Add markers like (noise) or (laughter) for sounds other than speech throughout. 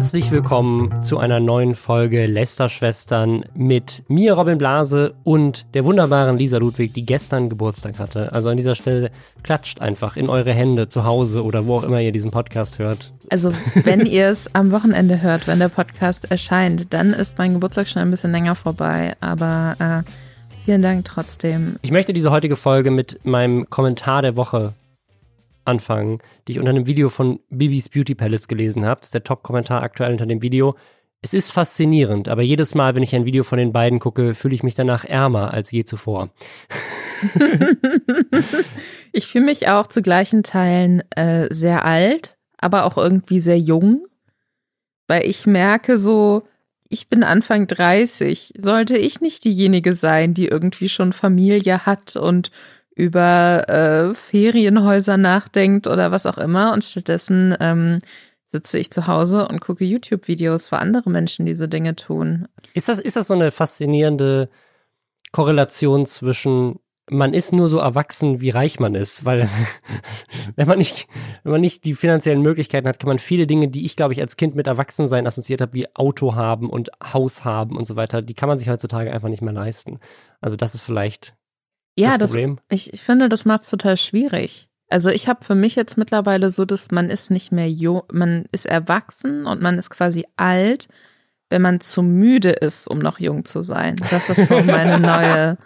Herzlich willkommen zu einer neuen Folge Lästerschwestern mit mir, Robin Blase, und der wunderbaren Lisa Ludwig, die gestern Geburtstag hatte. Also an dieser Stelle klatscht einfach in eure Hände zu Hause oder wo auch immer ihr diesen Podcast hört. Also wenn ihr es am Wochenende hört, wenn der Podcast erscheint, dann ist mein Geburtstag schon ein bisschen länger vorbei. Aber äh, vielen Dank trotzdem. Ich möchte diese heutige Folge mit meinem Kommentar der Woche anfangen, die ich unter einem Video von Bibis Beauty Palace gelesen habe. Das ist der Top-Kommentar aktuell unter dem Video. Es ist faszinierend, aber jedes Mal, wenn ich ein Video von den beiden gucke, fühle ich mich danach ärmer als je zuvor. (laughs) ich fühle mich auch zu gleichen Teilen äh, sehr alt, aber auch irgendwie sehr jung, weil ich merke so, ich bin Anfang 30. Sollte ich nicht diejenige sein, die irgendwie schon Familie hat und über äh, Ferienhäuser nachdenkt oder was auch immer und stattdessen ähm, sitze ich zu Hause und gucke YouTube-Videos, wo andere Menschen diese Dinge tun. Ist das, ist das so eine faszinierende Korrelation zwischen man ist nur so erwachsen, wie reich man ist, weil (laughs) wenn man nicht, wenn man nicht die finanziellen Möglichkeiten hat, kann man viele Dinge, die ich glaube ich als Kind mit Erwachsensein assoziiert habe, wie Auto haben und Haus haben und so weiter, die kann man sich heutzutage einfach nicht mehr leisten. Also das ist vielleicht ja, das, das ich, ich finde, das macht es total schwierig. Also ich habe für mich jetzt mittlerweile so, dass man ist nicht mehr jung, man ist erwachsen und man ist quasi alt, wenn man zu müde ist, um noch jung zu sein. Das ist so meine (laughs) neue,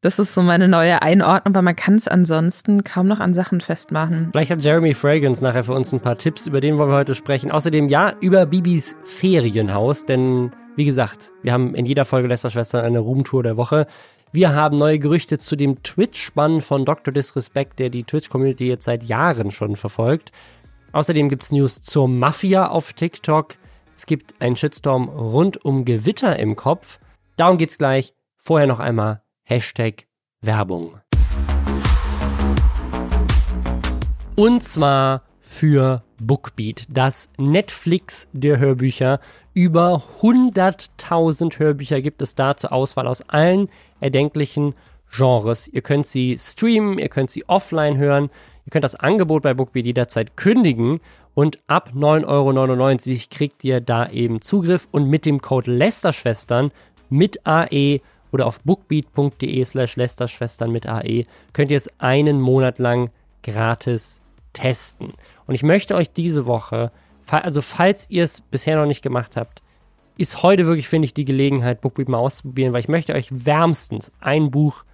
das ist so meine neue Einordnung, weil man kann es ansonsten kaum noch an Sachen festmachen. Vielleicht hat Jeremy Fragrance nachher für uns ein paar Tipps, über den wollen wir heute sprechen. Außerdem ja über Bibis Ferienhaus, denn wie gesagt, wir haben in jeder Folge Lästerschwestern eine Roomtour der Woche. Wir haben neue Gerüchte zu dem Twitch-Bann von Dr. Disrespect, der die Twitch-Community jetzt seit Jahren schon verfolgt. Außerdem gibt es News zur Mafia auf TikTok. Es gibt einen Shitstorm rund um Gewitter im Kopf. Darum geht's gleich. Vorher noch einmal Hashtag Werbung. Und zwar für Bookbeat, das Netflix der Hörbücher. Über 100.000 Hörbücher gibt es da zur Auswahl aus allen erdenklichen Genres. Ihr könnt sie streamen, ihr könnt sie offline hören, ihr könnt das Angebot bei Bookbeat jederzeit kündigen und ab 9,99 Euro kriegt ihr da eben Zugriff und mit dem Code Lästerschwestern mit AE oder auf bookbeat.de slash Lästerschwestern mit AE könnt ihr es einen Monat lang gratis testen. Und ich möchte euch diese Woche, also falls ihr es bisher noch nicht gemacht habt, ist heute wirklich, finde ich, die Gelegenheit, Bookbeat mal auszuprobieren, weil ich möchte euch wärmstens ein Buch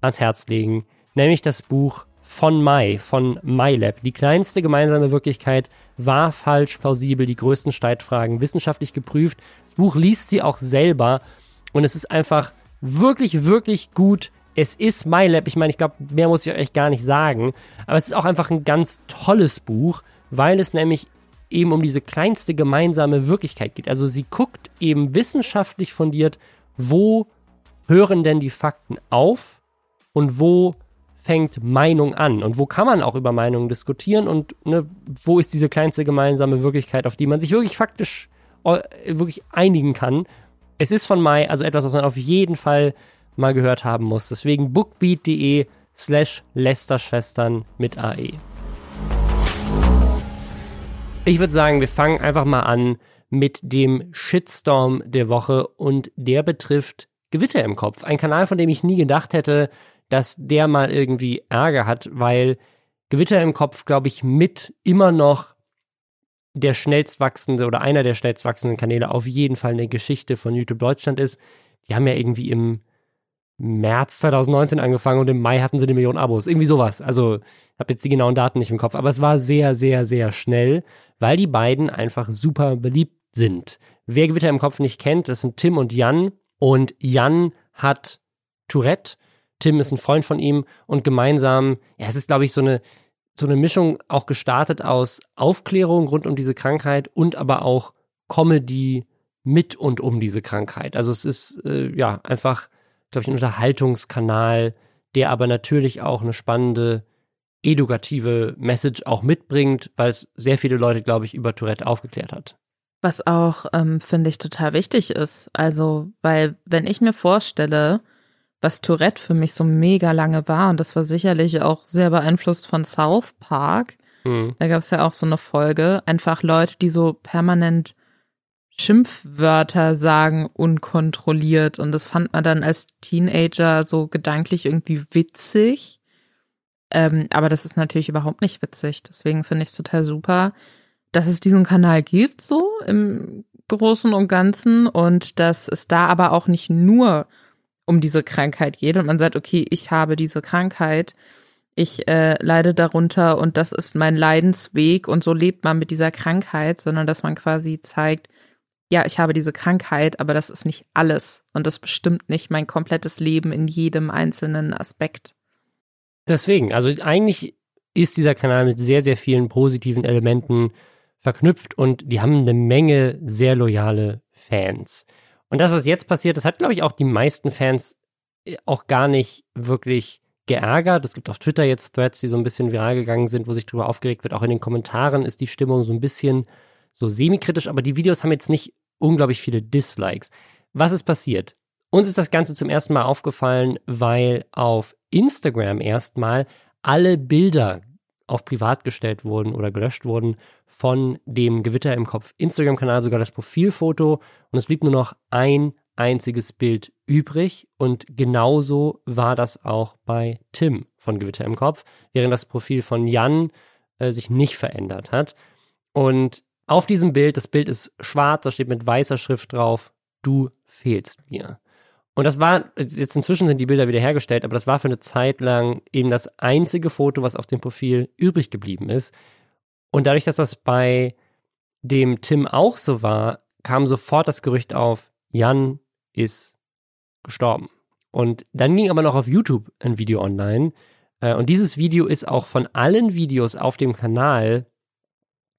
ans Herz legen, nämlich das Buch von Mai, von MyLab. Die kleinste gemeinsame Wirklichkeit war falsch plausibel, die größten Streitfragen wissenschaftlich geprüft. Das Buch liest sie auch selber und es ist einfach wirklich, wirklich gut. Es ist MyLab. Ich meine, ich glaube, mehr muss ich euch gar nicht sagen. Aber es ist auch einfach ein ganz tolles Buch, weil es nämlich eben um diese kleinste gemeinsame Wirklichkeit geht. Also sie guckt eben wissenschaftlich fundiert, wo hören denn die Fakten auf und wo fängt Meinung an und wo kann man auch über Meinungen diskutieren und ne, wo ist diese kleinste gemeinsame Wirklichkeit, auf die man sich wirklich faktisch äh, wirklich einigen kann. Es ist von Mai, also etwas, was man auf jeden Fall mal gehört haben muss. Deswegen bookbeat.de slash Lästerschwestern mit AE. Ich würde sagen, wir fangen einfach mal an mit dem Shitstorm der Woche und der betrifft Gewitter im Kopf. Ein Kanal, von dem ich nie gedacht hätte, dass der mal irgendwie Ärger hat, weil Gewitter im Kopf, glaube ich, mit immer noch der schnellst wachsende oder einer der schnellst wachsenden Kanäle auf jeden Fall eine Geschichte von YouTube Deutschland ist. Die haben ja irgendwie im März 2019 angefangen und im Mai hatten sie eine Million Abos. Irgendwie sowas. Also, ich habe jetzt die genauen Daten nicht im Kopf, aber es war sehr, sehr, sehr schnell, weil die beiden einfach super beliebt sind. Wer Gewitter im Kopf nicht kennt, das sind Tim und Jan. Und Jan hat Tourette. Tim ist ein Freund von ihm und gemeinsam, ja, es ist, glaube ich, so eine, so eine Mischung auch gestartet aus Aufklärung rund um diese Krankheit und aber auch Comedy mit und um diese Krankheit. Also es ist äh, ja einfach glaube ich, ein Unterhaltungskanal, der aber natürlich auch eine spannende edukative Message auch mitbringt, weil es sehr viele Leute, glaube ich, über Tourette aufgeklärt hat. Was auch, ähm, finde ich, total wichtig ist. Also, weil wenn ich mir vorstelle, was Tourette für mich so mega lange war, und das war sicherlich auch sehr beeinflusst von South Park, mhm. da gab es ja auch so eine Folge, einfach Leute, die so permanent Schimpfwörter sagen unkontrolliert und das fand man dann als Teenager so gedanklich irgendwie witzig. Ähm, aber das ist natürlich überhaupt nicht witzig. Deswegen finde ich es total super, dass es diesen Kanal gibt, so im Großen und Ganzen und dass es da aber auch nicht nur um diese Krankheit geht und man sagt, okay, ich habe diese Krankheit, ich äh, leide darunter und das ist mein Leidensweg und so lebt man mit dieser Krankheit, sondern dass man quasi zeigt, ja, ich habe diese Krankheit, aber das ist nicht alles und das bestimmt nicht mein komplettes Leben in jedem einzelnen Aspekt. Deswegen, also eigentlich ist dieser Kanal mit sehr, sehr vielen positiven Elementen verknüpft und die haben eine Menge sehr loyale Fans. Und das, was jetzt passiert, das hat, glaube ich, auch die meisten Fans äh, auch gar nicht wirklich geärgert. Es gibt auf Twitter jetzt Threads, die so ein bisschen viral gegangen sind, wo sich darüber aufgeregt wird. Auch in den Kommentaren ist die Stimmung so ein bisschen so semi-kritisch, aber die Videos haben jetzt nicht unglaublich viele Dislikes. Was ist passiert? Uns ist das Ganze zum ersten Mal aufgefallen, weil auf Instagram erstmal alle Bilder auf privat gestellt wurden oder gelöscht wurden von dem Gewitter im Kopf Instagram-Kanal, sogar das Profilfoto. Und es blieb nur noch ein einziges Bild übrig. Und genauso war das auch bei Tim von Gewitter im Kopf, während das Profil von Jan äh, sich nicht verändert hat. Und auf diesem Bild, das Bild ist schwarz, da steht mit weißer Schrift drauf, du fehlst mir. Und das war, jetzt inzwischen sind die Bilder wieder hergestellt, aber das war für eine Zeit lang eben das einzige Foto, was auf dem Profil übrig geblieben ist. Und dadurch, dass das bei dem Tim auch so war, kam sofort das Gerücht auf, Jan ist gestorben. Und dann ging aber noch auf YouTube ein Video online. Äh, und dieses Video ist auch von allen Videos auf dem Kanal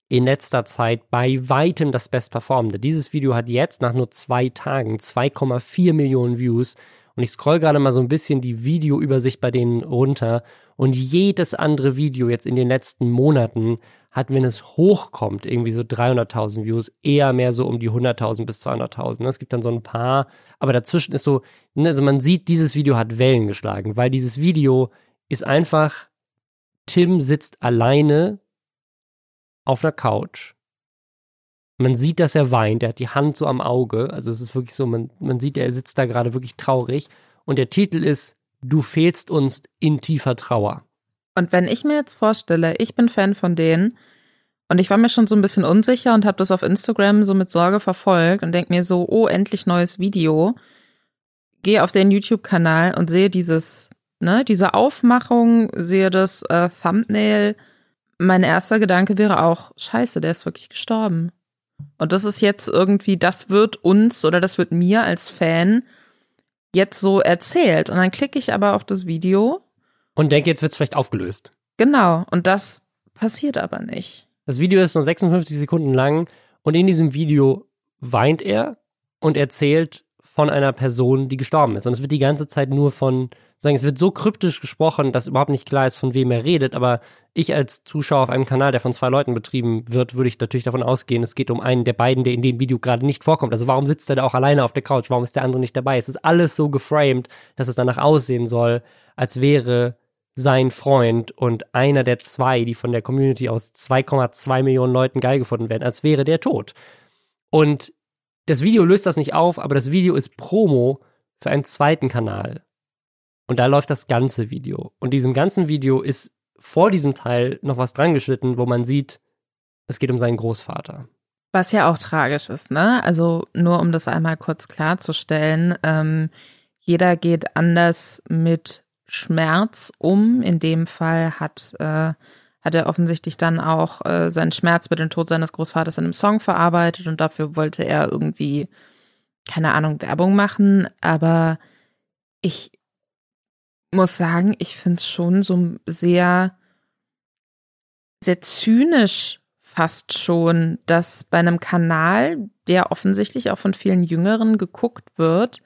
in letzter Zeit bei weitem das bestperformende. Dieses Video hat jetzt nach nur zwei Tagen 2,4 Millionen Views. Und ich scroll gerade mal so ein bisschen die Videoübersicht bei denen runter. Und jedes andere Video jetzt in den letzten Monaten hat, wenn es hochkommt, irgendwie so 300.000 Views, eher mehr so um die 100.000 bis 200.000. Es gibt dann so ein paar, aber dazwischen ist so, ne, also man sieht, dieses Video hat Wellen geschlagen, weil dieses Video ist einfach, Tim sitzt alleine auf einer Couch. Man sieht, dass er weint, er hat die Hand so am Auge. Also es ist wirklich so, man, man sieht, er sitzt da gerade wirklich traurig. Und der Titel ist Du fehlst uns in tiefer Trauer. Und wenn ich mir jetzt vorstelle, ich bin Fan von denen und ich war mir schon so ein bisschen unsicher und habe das auf Instagram so mit Sorge verfolgt und denke mir so, oh, endlich neues Video. Gehe auf den YouTube-Kanal und sehe dieses, ne, diese Aufmachung, sehe das äh, Thumbnail mein erster Gedanke wäre auch, scheiße, der ist wirklich gestorben. Und das ist jetzt irgendwie, das wird uns oder das wird mir als Fan jetzt so erzählt. Und dann klicke ich aber auf das Video. Und denke, jetzt wird es vielleicht aufgelöst. Genau. Und das passiert aber nicht. Das Video ist nur 56 Sekunden lang. Und in diesem Video weint er und erzählt von einer Person, die gestorben ist. Und es wird die ganze Zeit nur von sagen, es wird so kryptisch gesprochen, dass überhaupt nicht klar ist, von wem er redet, aber ich als Zuschauer auf einem Kanal, der von zwei Leuten betrieben wird, würde ich natürlich davon ausgehen, es geht um einen der beiden, der in dem Video gerade nicht vorkommt. Also warum sitzt er da auch alleine auf der Couch? Warum ist der andere nicht dabei? Es ist alles so geframed, dass es danach aussehen soll, als wäre sein Freund und einer der zwei, die von der Community aus 2,2 Millionen Leuten geil gefunden werden, als wäre der tot. Und das Video löst das nicht auf, aber das Video ist Promo für einen zweiten Kanal. Und da läuft das ganze Video. Und diesem ganzen Video ist vor diesem Teil noch was dran geschnitten, wo man sieht, es geht um seinen Großvater. Was ja auch tragisch ist, ne? Also nur um das einmal kurz klarzustellen, ähm, jeder geht anders mit Schmerz um. In dem Fall hat, äh, hat er offensichtlich dann auch äh, seinen Schmerz mit dem Tod seines Großvaters in einem Song verarbeitet und dafür wollte er irgendwie, keine Ahnung, Werbung machen. Aber ich muss sagen, ich finde es schon so sehr, sehr zynisch fast schon, dass bei einem Kanal, der offensichtlich auch von vielen Jüngeren geguckt wird,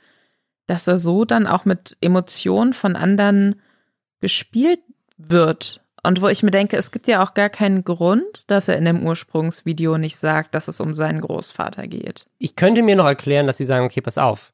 dass er so dann auch mit Emotionen von anderen gespielt wird. Und wo ich mir denke, es gibt ja auch gar keinen Grund, dass er in dem Ursprungsvideo nicht sagt, dass es um seinen Großvater geht. Ich könnte mir noch erklären, dass sie sagen, okay, pass auf.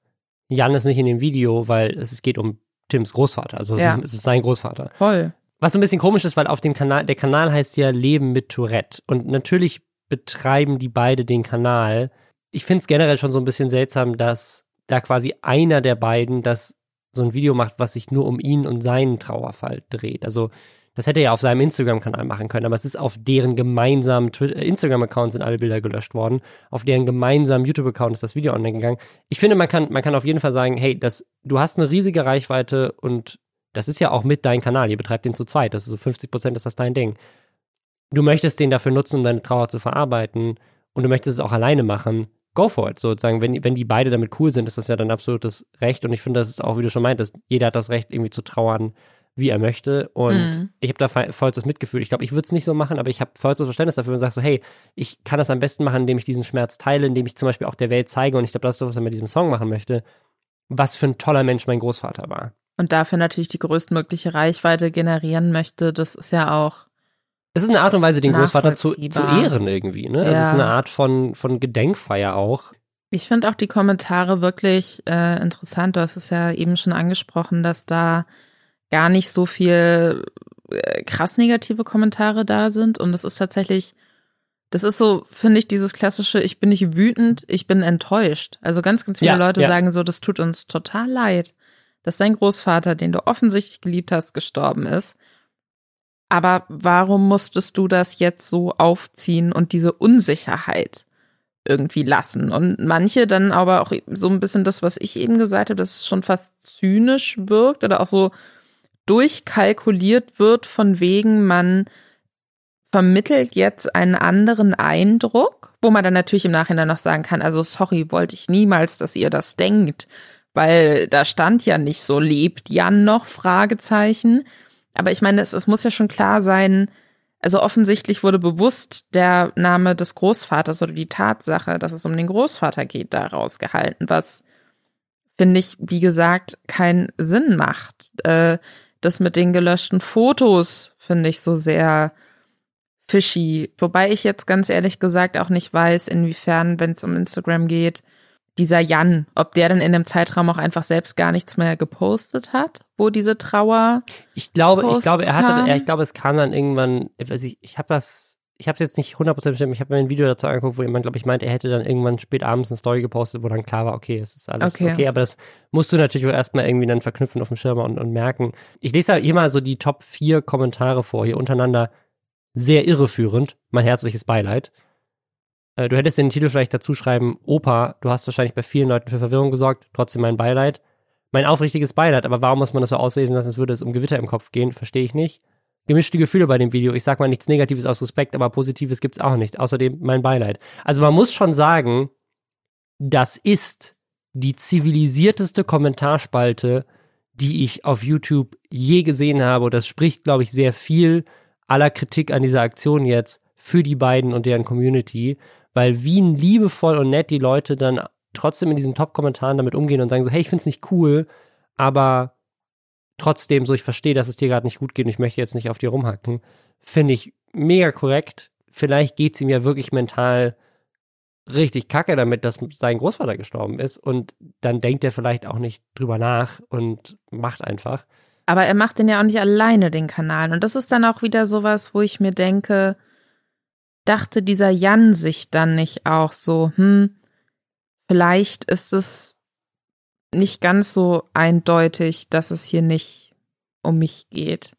Jan ist nicht in dem Video, weil es geht um Tims Großvater. Also ja. es ist sein Großvater. Voll. Was so ein bisschen komisch ist, weil auf dem Kanal, der Kanal heißt ja Leben mit Tourette. Und natürlich betreiben die beide den Kanal ich finde es generell schon so ein bisschen seltsam, dass da quasi einer der beiden das so ein Video macht, was sich nur um ihn und seinen Trauerfall dreht. Also das hätte er ja auf seinem Instagram-Kanal machen können, aber es ist auf deren gemeinsamen äh, Instagram-Account sind alle Bilder gelöscht worden. Auf deren gemeinsamen YouTube-Account ist das Video online gegangen. Ich finde, man kann, man kann auf jeden Fall sagen, hey, das, du hast eine riesige Reichweite und das ist ja auch mit dein Kanal. Ihr betreibt den zu zweit. Das ist so 50 Prozent ist das dein Ding. Du möchtest den dafür nutzen, um deine Trauer zu verarbeiten und du möchtest es auch alleine machen. Go for it. Sozusagen, wenn, wenn die beide damit cool sind, ist das ja dann absolutes Recht. Und ich finde, das ist auch, wie du schon meintest, jeder hat das Recht, irgendwie zu trauern, wie er möchte. Und mhm. ich habe da vollstes Mitgefühl. Ich glaube, ich würde es nicht so machen, aber ich habe vollstes Verständnis dafür und sage so, hey, ich kann das am besten machen, indem ich diesen Schmerz teile, indem ich zum Beispiel auch der Welt zeige. Und ich glaube, das ist das, was er mit diesem Song machen möchte. Was für ein toller Mensch mein Großvater war. Und dafür natürlich die größtmögliche Reichweite generieren möchte, das ist ja auch. Es ist eine Art und Weise, den Großvater zu, zu ehren irgendwie, ne? Ja. Es ist eine Art von, von Gedenkfeier auch. Ich finde auch die Kommentare wirklich äh, interessant. Du hast es ja eben schon angesprochen, dass da gar nicht so viel äh, krass negative Kommentare da sind. Und das ist tatsächlich, das ist so, finde ich, dieses klassische, ich bin nicht wütend, ich bin enttäuscht. Also ganz, ganz viele ja, Leute ja. sagen so, das tut uns total leid, dass dein Großvater, den du offensichtlich geliebt hast, gestorben ist. Aber warum musstest du das jetzt so aufziehen und diese Unsicherheit irgendwie lassen? Und manche dann aber auch so ein bisschen das, was ich eben gesagt habe, dass es schon fast zynisch wirkt oder auch so, durchkalkuliert wird, von wegen man vermittelt jetzt einen anderen Eindruck, wo man dann natürlich im Nachhinein noch sagen kann, also sorry, wollte ich niemals, dass ihr das denkt, weil da stand ja nicht so, lebt Jan noch, Fragezeichen. Aber ich meine, es, es muss ja schon klar sein, also offensichtlich wurde bewusst der Name des Großvaters oder die Tatsache, dass es um den Großvater geht, daraus gehalten, was finde ich, wie gesagt, keinen Sinn macht. Äh, das mit den gelöschten Fotos finde ich so sehr fishy. Wobei ich jetzt ganz ehrlich gesagt auch nicht weiß, inwiefern, wenn es um Instagram geht, dieser Jan, ob der dann in dem Zeitraum auch einfach selbst gar nichts mehr gepostet hat, wo diese Trauer. Ich glaube, ich glaube, er hatte, er, ich glaube, es kam dann irgendwann, ich, ich habe das ich habe es jetzt nicht 100% bestimmt, ich habe mir ein Video dazu angeguckt, wo jemand, glaube ich, meint, er hätte dann irgendwann spät abends eine Story gepostet, wo dann klar war, okay, es ist alles okay, okay aber das musst du natürlich auch erstmal irgendwie dann verknüpfen auf dem Schirm und, und merken. Ich lese hier mal so die Top 4 Kommentare vor, hier untereinander sehr irreführend, mein herzliches Beileid. Äh, du hättest den Titel vielleicht dazu schreiben, Opa, du hast wahrscheinlich bei vielen Leuten für Verwirrung gesorgt, trotzdem mein Beileid. Mein aufrichtiges Beileid, aber warum muss man das so auslesen lassen, als würde es um Gewitter im Kopf gehen, verstehe ich nicht gemischte Gefühle bei dem Video. Ich sag mal nichts Negatives aus Respekt, aber Positives gibt's auch nicht. Außerdem mein Beileid. Also man muss schon sagen, das ist die zivilisierteste Kommentarspalte, die ich auf YouTube je gesehen habe. Und das spricht, glaube ich, sehr viel aller Kritik an dieser Aktion jetzt für die beiden und deren Community, weil wie liebevoll und nett die Leute dann trotzdem in diesen Top-Kommentaren damit umgehen und sagen so, hey, ich find's nicht cool, aber trotzdem so, ich verstehe, dass es dir gerade nicht gut geht und ich möchte jetzt nicht auf dir rumhacken, finde ich mega korrekt. Vielleicht geht es ihm ja wirklich mental richtig kacke damit, dass sein Großvater gestorben ist und dann denkt er vielleicht auch nicht drüber nach und macht einfach. Aber er macht den ja auch nicht alleine, den Kanal. Und das ist dann auch wieder sowas, wo ich mir denke, dachte dieser Jan sich dann nicht auch so, hm, vielleicht ist es nicht ganz so eindeutig, dass es hier nicht um mich geht.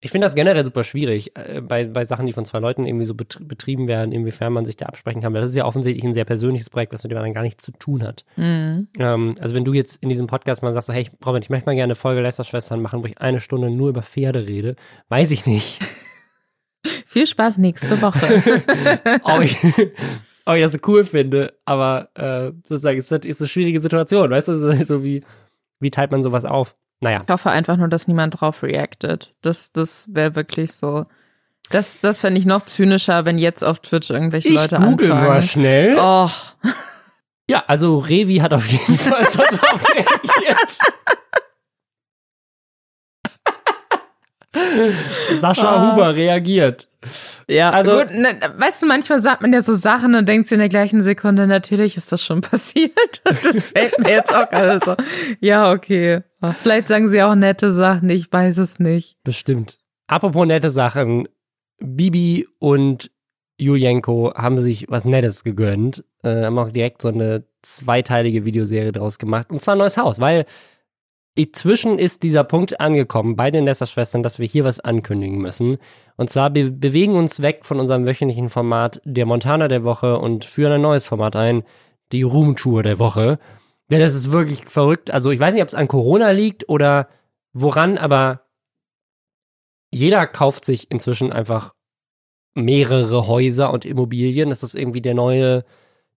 Ich finde das generell super schwierig äh, bei, bei Sachen, die von zwei Leuten irgendwie so betrieben werden, inwiefern man sich da absprechen kann. Weil das ist ja offensichtlich ein sehr persönliches Projekt, was mit dem anderen gar nichts zu tun hat. Mhm. Ähm, also wenn du jetzt in diesem Podcast mal sagst, so, hey, ich, Robin, ich möchte mal gerne eine Folge Lästerschwestern machen, wo ich eine Stunde nur über Pferde rede, weiß ich nicht. (laughs) Viel Spaß nächste Woche. (laughs) oh, ich, ob ich das so cool finde, aber äh, sozusagen ist das ist eine schwierige Situation, weißt du, so wie, wie teilt man sowas auf? Naja. Ich hoffe einfach nur, dass niemand drauf reactet. Das, das wäre wirklich so. Das, das fände ich noch zynischer, wenn jetzt auf Twitch irgendwelche ich Leute google anfangen. mal schnell. Oh. Ja, also Revi hat auf jeden Fall schon drauf (laughs) reagiert. (laughs) Sascha oh. Huber reagiert. Ja, also gut, ne, weißt du, manchmal sagt man ja so Sachen und denkt in der gleichen Sekunde, natürlich ist das schon (laughs) passiert. Das fällt mir jetzt auch gerade so. Ja, okay. Vielleicht sagen sie auch nette Sachen, ich weiß es nicht. Bestimmt. Apropos nette Sachen, Bibi und Julienko haben sich was Nettes gegönnt, äh, haben auch direkt so eine zweiteilige Videoserie draus gemacht. Und zwar ein neues Haus, weil inzwischen ist dieser Punkt angekommen bei den Lester-Schwestern, dass wir hier was ankündigen müssen. Und zwar be bewegen uns weg von unserem wöchentlichen Format der Montana der Woche und führen ein neues Format ein, die Roomtour der Woche. Denn das ist wirklich verrückt. Also ich weiß nicht, ob es an Corona liegt oder woran, aber jeder kauft sich inzwischen einfach mehrere Häuser und Immobilien. Das ist irgendwie der neue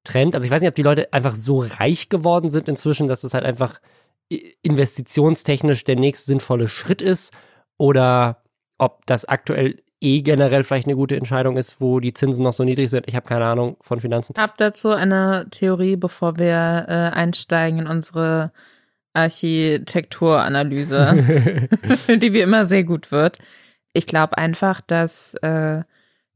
Trend. Also ich weiß nicht, ob die Leute einfach so reich geworden sind inzwischen, dass es halt einfach investitionstechnisch der nächste sinnvolle Schritt ist oder ob das aktuell eh generell vielleicht eine gute Entscheidung ist, wo die Zinsen noch so niedrig sind. Ich habe keine Ahnung von Finanzen. Ich habe dazu eine Theorie, bevor wir äh, einsteigen in unsere Architekturanalyse, (laughs) (laughs) die wie immer sehr gut wird. Ich glaube einfach, dass äh,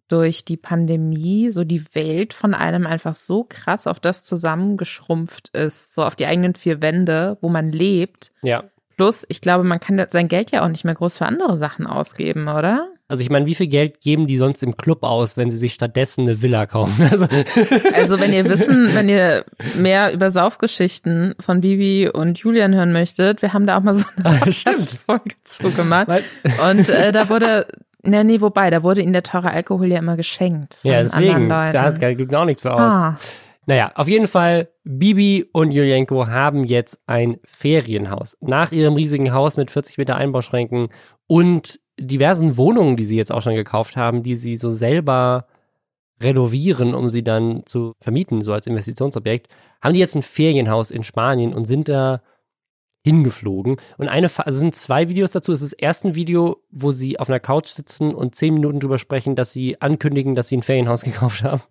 durch die Pandemie so die Welt von einem einfach so krass auf das zusammengeschrumpft ist, so auf die eigenen vier Wände, wo man lebt. Ja. Plus, ich glaube, man kann sein Geld ja auch nicht mehr groß für andere Sachen ausgeben, oder? Also ich meine, wie viel Geld geben die sonst im Club aus, wenn sie sich stattdessen eine Villa kaufen? (laughs) Also, also wenn ihr wissen, (laughs) wenn ihr mehr über Saufgeschichten von Bibi und Julian hören möchtet, wir haben da auch mal so eine Folge zu gemacht. Und äh, da wurde Nee, nee, wobei, da wurde ihnen der teure Alkohol ja immer geschenkt. Ja, deswegen, da gibt auch nichts für aus. Ah. Naja, auf jeden Fall, Bibi und Julienko haben jetzt ein Ferienhaus. Nach ihrem riesigen Haus mit 40 Meter Einbauschränken und diversen Wohnungen, die sie jetzt auch schon gekauft haben, die sie so selber renovieren, um sie dann zu vermieten, so als Investitionsobjekt, haben die jetzt ein Ferienhaus in Spanien und sind da hingeflogen. Und eine, also sind zwei Videos dazu. Es ist das erste Video, wo sie auf einer Couch sitzen und zehn Minuten drüber sprechen, dass sie ankündigen, dass sie ein Ferienhaus (laughs) gekauft haben.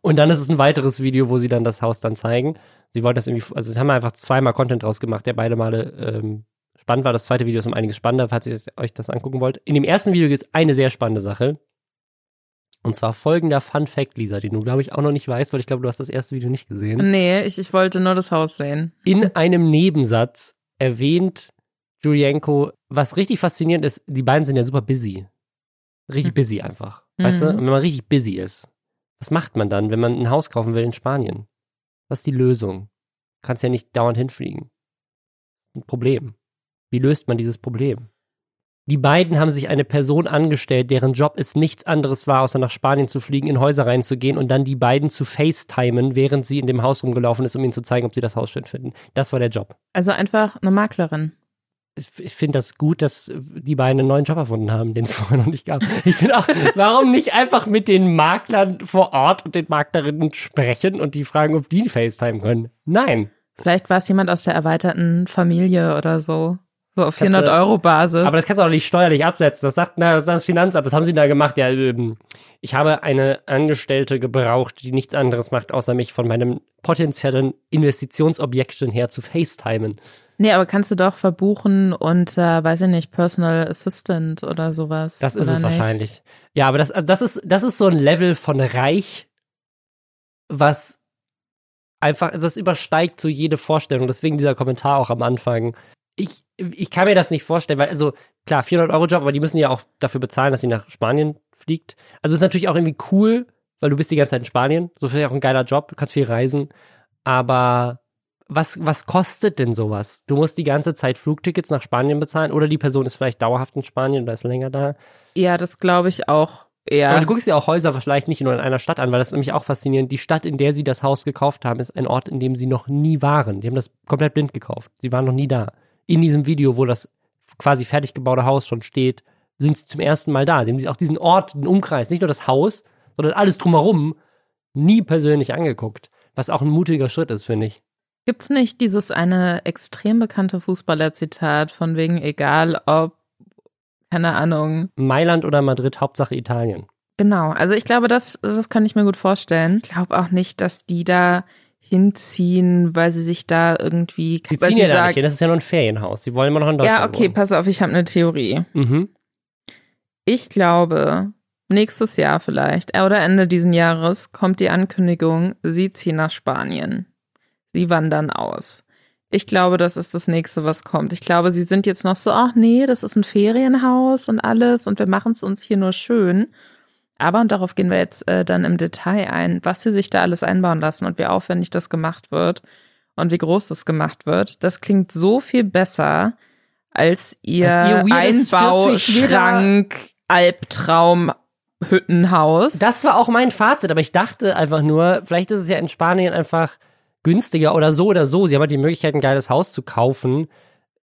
Und dann ist es ein weiteres Video, wo sie dann das Haus dann zeigen. Sie wollten das irgendwie, also sie haben einfach zweimal Content draus gemacht, der beide Male ähm, spannend war. Das zweite Video ist um einiges spannender, falls ihr euch das angucken wollt. In dem ersten Video gibt es eine sehr spannende Sache. Und zwar folgender Fun Fact, Lisa, den du, glaube ich, auch noch nicht weißt, weil ich glaube, du hast das erste Video nicht gesehen. Nee, ich, ich wollte nur das Haus sehen. In einem Nebensatz erwähnt Julienko, was richtig faszinierend ist, die beiden sind ja super busy. Richtig hm. busy einfach. Weißt mhm. du? Und wenn man richtig busy ist, was macht man dann, wenn man ein Haus kaufen will in Spanien? Was ist die Lösung? Du kannst ja nicht dauernd hinfliegen. Ein Problem. Wie löst man dieses Problem? Die beiden haben sich eine Person angestellt, deren Job es nichts anderes war, außer nach Spanien zu fliegen, in Häuser reinzugehen und dann die beiden zu FaceTimen, während sie in dem Haus rumgelaufen ist, um ihnen zu zeigen, ob sie das Haus schön finden. Das war der Job. Also einfach eine Maklerin. Ich finde das gut, dass die beiden einen neuen Job erfunden haben, den es (laughs) vorher noch nicht gab. Ich finde auch, warum nicht einfach mit den Maklern vor Ort und den Maklerinnen sprechen und die fragen, ob die FaceTime können? Nein. Vielleicht war es jemand aus der erweiterten Familie oder so. So auf 400 du, Euro Basis. Aber das kannst du auch nicht steuerlich absetzen. Das sagt, na, das ist das Finanzamt. Was haben sie da gemacht? Ja, ähm, ich habe eine Angestellte gebraucht, die nichts anderes macht, außer mich von meinem potenziellen Investitionsobjekten her zu FaceTimen. Nee, aber kannst du doch verbuchen und, äh, weiß ich nicht, Personal Assistant oder sowas. Das ist es nicht? wahrscheinlich. Ja, aber das, das, ist, das ist so ein Level von reich, was einfach, das übersteigt so jede Vorstellung. Deswegen dieser Kommentar auch am Anfang ich, ich kann mir das nicht vorstellen, weil, also klar, 400 Euro Job, aber die müssen ja auch dafür bezahlen, dass sie nach Spanien fliegt. Also ist natürlich auch irgendwie cool, weil du bist die ganze Zeit in Spanien. So vielleicht auch ein geiler Job, du kannst viel reisen. Aber was, was kostet denn sowas? Du musst die ganze Zeit Flugtickets nach Spanien bezahlen oder die Person ist vielleicht dauerhaft in Spanien oder ist länger da. Ja, das glaube ich auch. Ja. Aber du guckst dir auch Häuser vielleicht nicht nur in einer Stadt an, weil das ist nämlich auch faszinierend. Die Stadt, in der sie das Haus gekauft haben, ist ein Ort, in dem sie noch nie waren. Die haben das komplett blind gekauft. Sie waren noch nie da in diesem Video, wo das quasi fertig gebaute Haus schon steht, sind sie zum ersten Mal da. Sie auch diesen Ort, den Umkreis, nicht nur das Haus, sondern alles drumherum nie persönlich angeguckt. Was auch ein mutiger Schritt ist, finde ich. Gibt's nicht dieses eine extrem bekannte Fußballer-Zitat von wegen egal ob, keine Ahnung. Mailand oder Madrid, Hauptsache Italien. Genau, also ich glaube, das, das kann ich mir gut vorstellen. Ich glaube auch nicht, dass die da hinziehen, weil sie sich da irgendwie. Die ziehen ja da nicht hin, das ist ja nur ein Ferienhaus. Sie wollen immer noch in Deutschland. Ja, okay, wohnen. pass auf, ich habe eine Theorie. Mhm. Ich glaube, nächstes Jahr vielleicht, äh, oder Ende diesen Jahres, kommt die Ankündigung, sie ziehen nach Spanien. Sie wandern aus. Ich glaube, das ist das nächste, was kommt. Ich glaube, sie sind jetzt noch so, ach nee, das ist ein Ferienhaus und alles und wir machen es uns hier nur schön. Aber, und darauf gehen wir jetzt äh, dann im Detail ein, was sie sich da alles einbauen lassen und wie aufwendig das gemacht wird und wie groß das gemacht wird, das klingt so viel besser als ihr, Als ihr weirdes 40 Einbauschrank, Albtraum, Hüttenhaus. Das war auch mein Fazit, aber ich dachte einfach nur, vielleicht ist es ja in Spanien einfach günstiger oder so oder so. Sie haben halt die Möglichkeit, ein geiles Haus zu kaufen.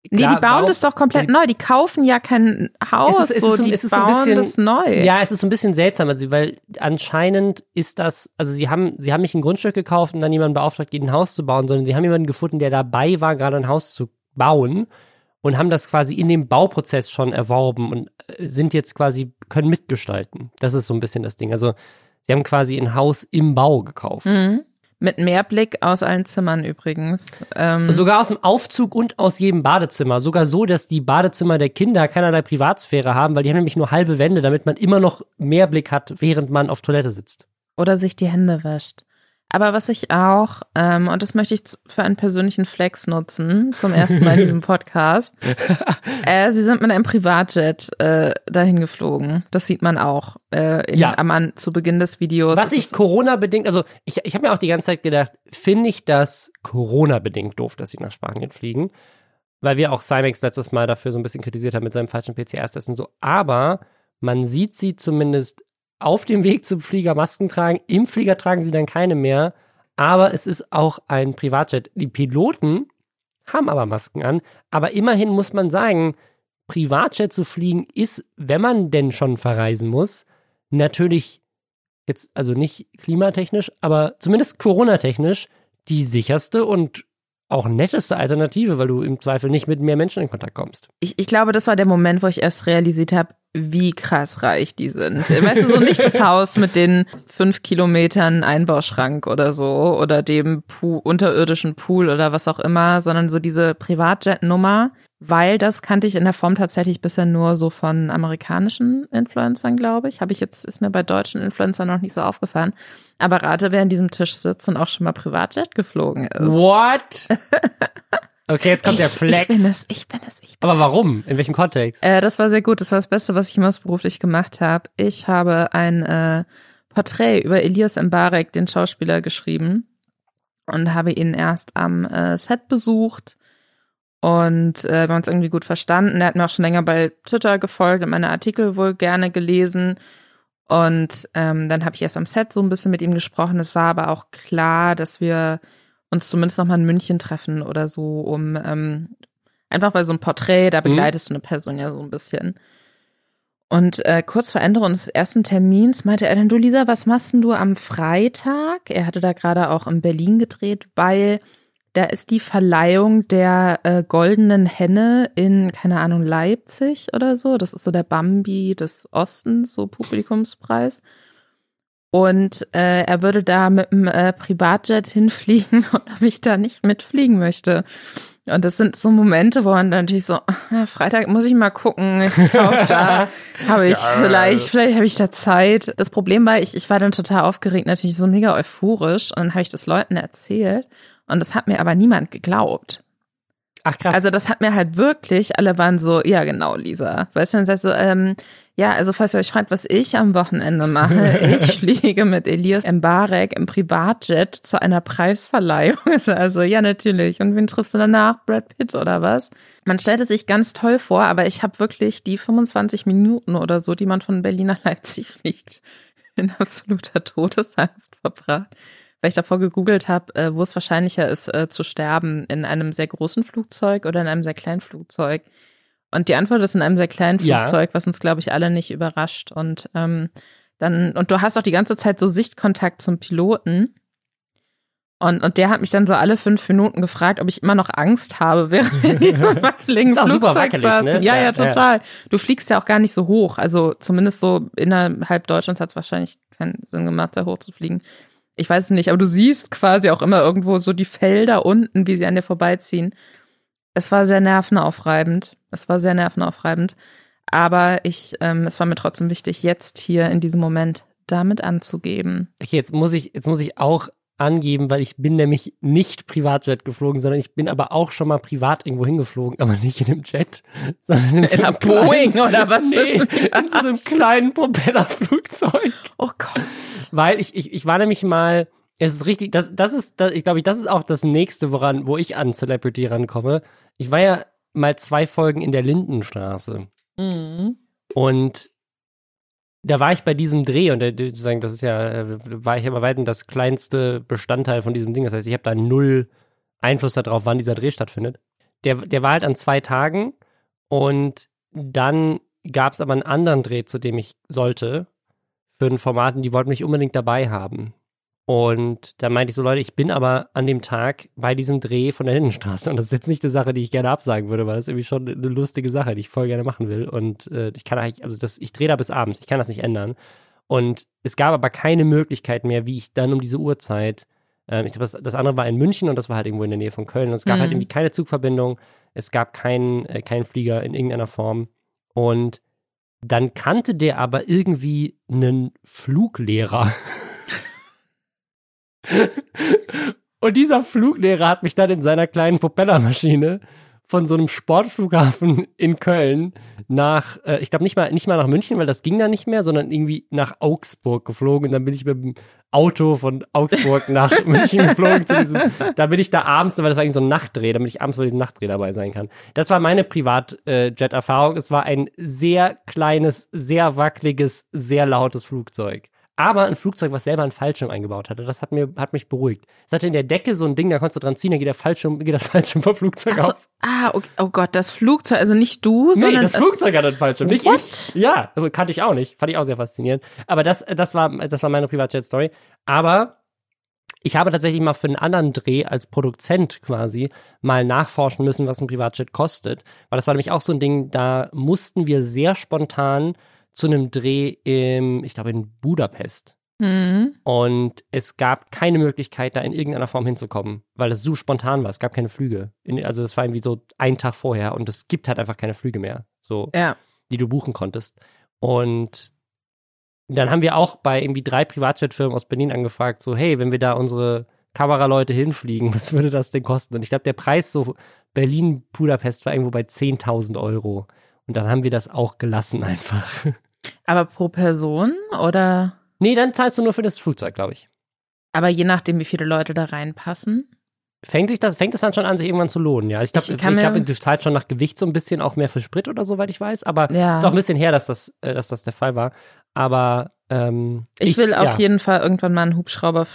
Nee, Klar, die bauen warum- das doch komplett neu. Die kaufen ja kein Haus, Es ist- es so, ist die es ist bauen bisschen- das neu. Ja, es ist so ein bisschen seltsam, also, weil anscheinend ist das, also sie haben, sie haben nicht ein Grundstück gekauft und dann jemanden beauftragt, ihnen ein Haus zu bauen, sondern sie haben jemanden gefunden, der dabei war, gerade ein Haus zu bauen und haben das quasi in dem Bauprozess schon erworben und äh, sind jetzt quasi, können mitgestalten. Das ist so ein bisschen das Ding. Also sie haben quasi ein Haus im Bau gekauft. Mhm. Mit Mehrblick aus allen Zimmern übrigens. Ähm, Sogar aus dem Aufzug und aus jedem Badezimmer. Sogar so, dass die Badezimmer der Kinder keinerlei Privatsphäre haben, weil die haben nämlich nur halbe Wände, damit man immer noch mehr Blick hat, während man auf Toilette sitzt. oder sich die Hände wäscht. Aber was ich auch, ähm, und das möchte ich für einen persönlichen Flex nutzen, zum ersten Mal in diesem (laughs) Podcast, äh, sie sind mit einem Privatjet äh, dahin geflogen. Das sieht man auch äh, in, Ja. am An zu Beginn des Videos. Was ich Corona-bedingt, also ich, ich habe mir auch die ganze Zeit gedacht, finde ich das Corona-bedingt doof, dass sie nach Spanien fliegen, weil wir auch Cymex letztes Mal dafür so ein bisschen kritisiert haben mit seinem falschen PCR-Test und so. Aber man sieht sie zumindest auf dem Weg zum Flieger Masken tragen. Im Flieger tragen sie dann keine mehr. Aber es ist auch ein Privatjet. Die Piloten haben aber Masken an. Aber immerhin muss man sagen, Privatjet zu fliegen ist, wenn man denn schon verreisen muss, natürlich jetzt also nicht klimatechnisch, aber zumindest Corona-technisch die sicherste und auch netteste Alternative, weil du im Zweifel nicht mit mehr Menschen in Kontakt kommst. ich, ich glaube, das war der Moment, wo ich erst realisiert habe, wie krass reich die sind. Weißt du, so nicht das Haus mit den fünf Kilometern Einbauschrank oder so oder dem Pool, unterirdischen Pool oder was auch immer, sondern so diese Privatjet-Nummer, weil das kannte ich in der Form tatsächlich bisher nur so von amerikanischen Influencern, glaube ich. Habe ich jetzt, ist mir bei deutschen Influencern noch nicht so aufgefallen. Aber rate, wer an diesem Tisch sitzt und auch schon mal Privatjet geflogen ist. What? (laughs) Okay, jetzt kommt der Ich Flex. bin es, ich bin es, ich bin aber warum? In welchem Kontext? Äh, das war sehr gut. Das war das Beste, was ich jemals beruflich gemacht habe. Ich habe ein äh, Porträt über Elias Mbarek, den Schauspieler, geschrieben und habe ihn erst am äh, Set besucht und äh, wir haben uns irgendwie gut verstanden. Er hat mir auch schon länger bei Twitter gefolgt und meine Artikel wohl gerne gelesen. Und ähm, dann habe ich erst am Set so ein bisschen mit ihm gesprochen. Es war aber auch klar, dass wir uns zumindest noch mal in München treffen oder so, um ähm, einfach weil so ein Porträt, da begleitest du eine Person ja so ein bisschen. Und äh, kurz vor Änderung des ersten Termins meinte er dann, du Lisa, was machst denn du am Freitag? Er hatte da gerade auch in Berlin gedreht, weil da ist die Verleihung der äh, goldenen Henne in, keine Ahnung, Leipzig oder so. Das ist so der Bambi des Ostens, so Publikumspreis. Und äh, er würde da mit dem äh, Privatjet hinfliegen und (laughs) ob ich da nicht mitfliegen möchte. Und das sind so Momente, wo man dann natürlich so, ja, Freitag muss ich mal gucken. Ich glaube, da (laughs) habe ich vielleicht, vielleicht habe ich da Zeit. Das Problem war, ich, ich war dann total aufgeregt, natürlich so mega euphorisch. Und dann habe ich das Leuten erzählt. Und das hat mir aber niemand geglaubt. Ach krass. Also das hat mir halt wirklich, alle waren so, ja genau, Lisa. Weißt du, dann sagst du, ähm, ja, also falls ihr euch fragt, was ich am Wochenende mache, (laughs) ich fliege mit Elias Mbarek im Privatjet zu einer Preisverleihung. (laughs) Also ja, natürlich. Und wen triffst du danach? Brad Pitt oder was? Man stellt es sich ganz toll vor, aber ich habe wirklich die 25 Minuten oder so, die man von Berlin nach Leipzig (laughs) fliegt, in absoluter Todesangst verbracht weil ich davor gegoogelt habe, äh, wo es wahrscheinlicher ist, äh, zu sterben, in einem sehr großen Flugzeug oder in einem sehr kleinen Flugzeug. Und die Antwort ist in einem sehr kleinen Ja. Flugzeug, was uns, glaube ich, alle nicht überrascht. Und ähm, dann, und du hast auch die ganze Zeit so Sichtkontakt zum Piloten. Und, und der hat mich dann so alle fünf Minuten gefragt, ob ich immer noch Angst habe, (laughs) während wir in (laughs) diesem wackeligen Flugzeug wackelig, saßen. ne? Ja, Ja, ja, ja. total. Du fliegst ja auch gar nicht so hoch. Also zumindest so innerhalb Deutschlands hat es wahrscheinlich keinen Sinn gemacht, da hoch zu fliegen. Ich weiß es nicht, aber du siehst quasi auch immer irgendwo so die Felder unten, wie sie an dir vorbeiziehen. Es war sehr nervenaufreibend. Es war sehr nervenaufreibend. Aber ich, ähm, es war mir trotzdem wichtig, jetzt hier in diesem Moment damit anzugeben. Okay, jetzt muss ich, jetzt muss ich auch angeben, weil ich bin nämlich nicht Privatjet geflogen, sondern ich bin aber auch schon mal privat irgendwo hingeflogen, aber nicht in einem Jet, (laughs) sondern in, in so einer Boeing oder was? Nee, in so einem kleinen Propellerflugzeug. Oh Gott. Weil ich, ich, ich war nämlich mal, es ist richtig, das, das ist, das, ich glaube, das ist auch das nächste, woran, wo ich an Celebrity rankomme. Ich war ja mal zwei Folgen in der Lindenstraße. Mhm. Und da war ich bei diesem Dreh und der, sozusagen, das ist ja, äh, war ich ja bei weitem das kleinste Bestandteil von diesem Ding. Das heißt, ich habe da null Einfluss darauf, wann dieser Dreh stattfindet. Der, der war halt an zwei Tagen und dann gab es aber einen anderen Dreh, zu dem ich sollte, für ein Format und die wollten mich unbedingt dabei haben. Und da meinte ich so, Leute, ich bin aber an dem Tag bei diesem Dreh von der Lindenstraße. Und das ist jetzt nicht eine Sache, die ich gerne absagen würde, weil das ist irgendwie schon eine lustige Sache, die ich voll gerne machen will. Und äh, ich kann eigentlich, also das, ich drehe da bis abends, ich kann das nicht ändern. Und es gab aber keine Möglichkeit mehr, wie ich dann um diese Uhrzeit, äh, ich glaube, das, das andere war in München und das war halt irgendwo in der Nähe von Köln. Und es gab halt Mhm. halt irgendwie keine Zugverbindung, es gab keinen äh, keinen Flieger in irgendeiner Form. Und dann kannte der aber irgendwie einen Fluglehrer. (laughs) Und dieser Fluglehrer hat mich dann in seiner kleinen Propellermaschine von so einem Sportflughafen in Köln nach, äh, ich glaube nicht mal, nicht mal nach München, weil das ging da nicht mehr, sondern irgendwie nach Augsburg geflogen. Und dann bin ich mit dem Auto von Augsburg nach (laughs) München geflogen. Diesem, da bin ich da abends, weil das eigentlich so ein Nachtdreh, damit ich abends bei diesem Nachtdreh dabei sein kann. Das war meine Privat-Jet-Erfahrung. Es war ein sehr kleines, sehr wackeliges, sehr lautes Flugzeug. Aber ein Flugzeug, was selber einen Fallschirm eingebaut hatte, das hat, mir, hat mich beruhigt. Es hatte in der Decke so ein Ding, da konntest du dran ziehen, dann geht, der Fallschirm, geht das (laughs) Fallschirm vom Flugzeug so, auf. ah, okay. oh Gott, das Flugzeug, also nicht du, Nee, sondern das es- Flugzeug hat einen Fallschirm, nicht What? ich. Ja, also kannte ich auch nicht. Fand ich auch sehr faszinierend. Aber das, das, war, das war meine Privatjet-Story. Aber ich habe tatsächlich mal für einen anderen Dreh als Produzent quasi mal nachforschen müssen, was ein Privatjet kostet. Weil das war nämlich auch so ein Ding, da mussten wir sehr spontan zu einem Dreh im, ich glaube, in Budapest. Mhm. Und es gab keine Möglichkeit, da in irgendeiner Form hinzukommen, weil es so spontan war. Es gab keine Flüge. In, also es war irgendwie so ein Tag vorher und es gibt halt einfach keine Flüge mehr, so, Ja. die du buchen konntest. Und dann haben wir auch bei irgendwie drei Privatjetfirmen aus Berlin angefragt, so, hey, wenn wir da unsere Kameraleute hinfliegen, (laughs) was würde das denn kosten? Und ich glaube, der Preis so Berlin-Budapest war irgendwo bei 10.000 Euro. Und dann haben wir das auch gelassen einfach. Aber pro Person oder? nee, dann zahlst du nur für das Flugzeug, glaube ich. Aber je nachdem, wie viele Leute da reinpassen. Fängt sich das, fängt es dann schon an, sich irgendwann zu lohnen, ja. Ich glaube, Ich ich, glaub, du zahlst schon nach Gewicht so ein bisschen auch mehr für Sprit oder so, weit ich weiß. Aber Ja. ist auch ein bisschen her, dass das, äh, dass das der Fall war. Aber ähm, Ich, will auf ja. jeden Fall irgendwann mal einen Hubschrauber,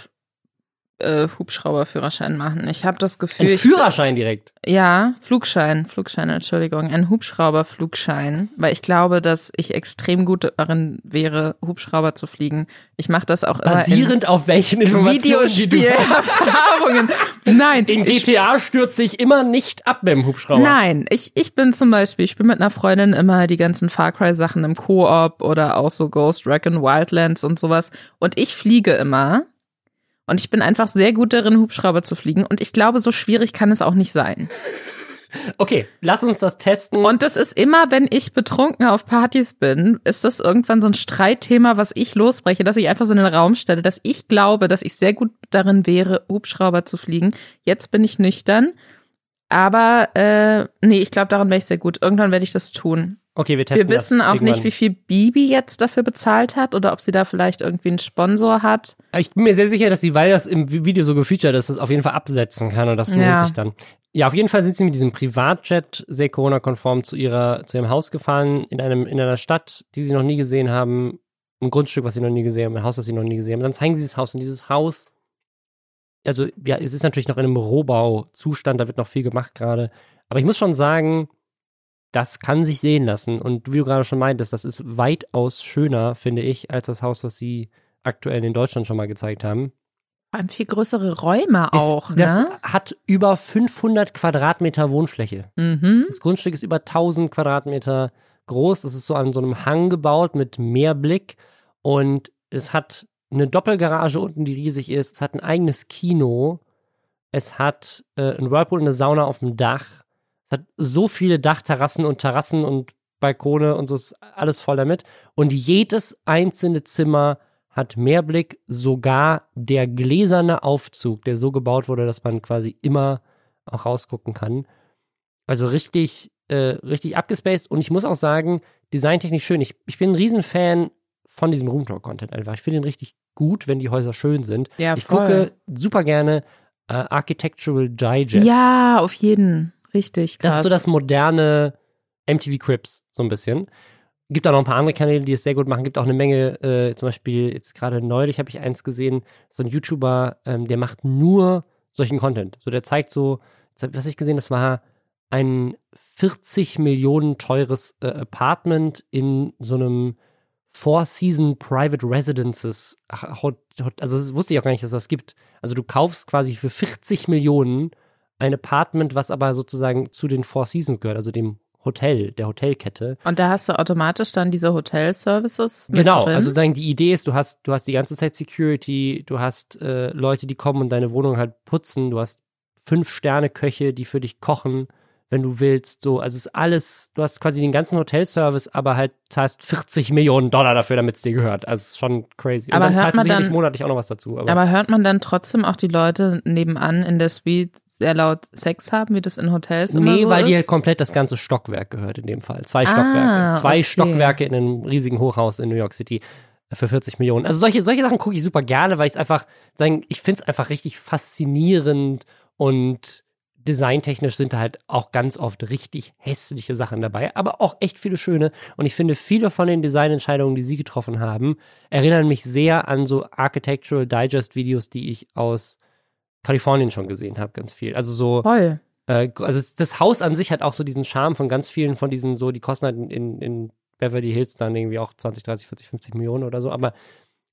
äh, Hubschrauberführerschein machen. Ich habe das Gefühl, ich, Führerschein direkt. ja, Flugschein, Flugschein, Entschuldigung, ein Hubschrauberflugschein, weil ich glaube, dass ich extrem gut darin wäre, Hubschrauber zu fliegen. Ich mache das auch immer Basierend auf welchen in Informationen, die du. Videospielerfahrungen. Nein, In ich GTA stürzt sich immer nicht ab mit dem Hubschrauber. Nein, ich, ich bin zum Beispiel, ich bin mit einer Freundin immer die ganzen Far Cry Sachen im Koop oder auch so Ghost Recon Wildlands und sowas. Und ich fliege immer. Und ich bin einfach sehr gut darin, Hubschrauber zu fliegen. Und ich glaube, so schwierig kann es auch nicht sein. (laughs) Okay, lass uns das testen. Und das ist immer, wenn ich betrunken auf Partys bin, ist das irgendwann so ein Streitthema, was ich losbreche, dass ich einfach so in den Raum stelle, dass ich glaube, dass ich sehr gut darin wäre, Hubschrauber zu fliegen. Jetzt bin ich nüchtern. Aber äh, nee, ich glaube, daran wäre ich sehr gut. Irgendwann werde ich das tun. Okay, wir testen Wir wissen das auch irgendwann. nicht, wie viel Bibi jetzt dafür bezahlt hat oder ob sie da vielleicht irgendwie einen Sponsor hat. Ich bin mir sehr sicher, dass sie, weil das im Video so gefeatured ist, das auf jeden Fall absetzen kann und das lohnt Ja. sich dann. Ja, auf jeden Fall sind sie mit diesem Privatjet sehr Corona-konform zu ihrer, zu ihrem Haus gefahren, in einem, in einer Stadt, die sie noch nie gesehen haben, ein Grundstück, was sie noch nie gesehen haben, ein Haus, was sie noch nie gesehen haben. Dann zeigen sie dieses Haus und dieses Haus, also ja, es ist natürlich noch in einem Rohbau-Zustand, da wird noch viel gemacht gerade. Aber ich muss schon sagen, das kann sich sehen lassen. Und wie du gerade schon meintest, das ist weitaus schöner, finde ich, als das Haus, was sie aktuell in Deutschland schon mal gezeigt haben. Vor allem viel größere Räume auch, ist, das ne? hat über 500 Quadratmeter Wohnfläche. Mhm. Das Grundstück ist über 1000 Quadratmeter groß. Es ist so an so einem Hang gebaut mit Meerblick und es hat eine Doppelgarage unten, die riesig ist. Es hat ein eigenes Kino. Es hat äh, ein Whirlpool und eine Sauna auf dem Dach. Es hat so viele Dachterrassen und Terrassen und Balkone und so ist alles voll damit. Und jedes einzelne Zimmer hat Mehrblick sogar der gläserne Aufzug, der so gebaut wurde, dass man quasi immer auch rausgucken kann. Also richtig, äh, richtig abgespaced und ich muss auch sagen, designtechnisch schön. Ich, ich bin ein Riesenfan von diesem Roomtour-Content einfach. Ich finde ihn richtig gut, wenn die Häuser schön sind. Ja, ich voll. gucke super gerne äh, Architectural Digest. Ja, auf jeden. Richtig, krass. Das ist so das moderne MTV Crips, so ein bisschen. Gibt auch noch ein paar andere Kanäle, die es sehr gut machen. Gibt auch eine Menge, äh, zum Beispiel jetzt gerade neulich habe ich eins gesehen, so ein YouTuber, ähm, der macht nur solchen Content. So, der zeigt so, was habe ich gesehen, das war ein 40 Millionen teures äh, Apartment in so einem Four Season Private Residences. Also das wusste ich auch gar nicht, dass das gibt. Also du kaufst quasi für 40 Millionen ein Apartment, was aber sozusagen zu den Four Seasons gehört, also dem Hotel, der Hotelkette. Und da hast du automatisch dann diese Hotel-Services Genau, drin? also sagen, die Idee ist, du hast, du hast die ganze Zeit Security, du hast äh, Leute, die kommen und deine Wohnung halt putzen, du hast fünf Sterne Köche, die für dich kochen, wenn du willst. So, also es ist alles, du hast quasi den ganzen Hotelservice, aber halt zahlst 40 Millionen Dollar dafür, damit es dir gehört. Also es ist schon crazy. Aber und dann hört zahlst du man dann- monatlich auch noch was dazu. Aber, Aber hört man dann trotzdem auch die Leute nebenan in der Suite sehr laut Sex haben, wie das in Hotels immer nee, so weil ist? dir halt komplett das ganze Stockwerk gehört in dem Fall. Zwei Ah, Stockwerke. Zwei okay. Stockwerke in einem riesigen Hochhaus in New York City für 40 Millionen. Also solche, solche Sachen gucke ich super gerne, weil ich es einfach, sagen, ich finde es einfach richtig faszinierend und designtechnisch sind da halt auch ganz oft richtig hässliche Sachen dabei, aber auch echt viele schöne. Und ich finde, viele von den Designentscheidungen, die sie getroffen haben, erinnern mich sehr an so Architectural Digest Videos, die ich aus Kalifornien schon gesehen habe, ganz viel. Also so Voll. äh, also das Haus an sich hat auch so diesen Charme von ganz vielen von diesen so, die kosten halt in, in, in Beverly Hills dann irgendwie auch 20, 30, 40, 50 Millionen oder so, aber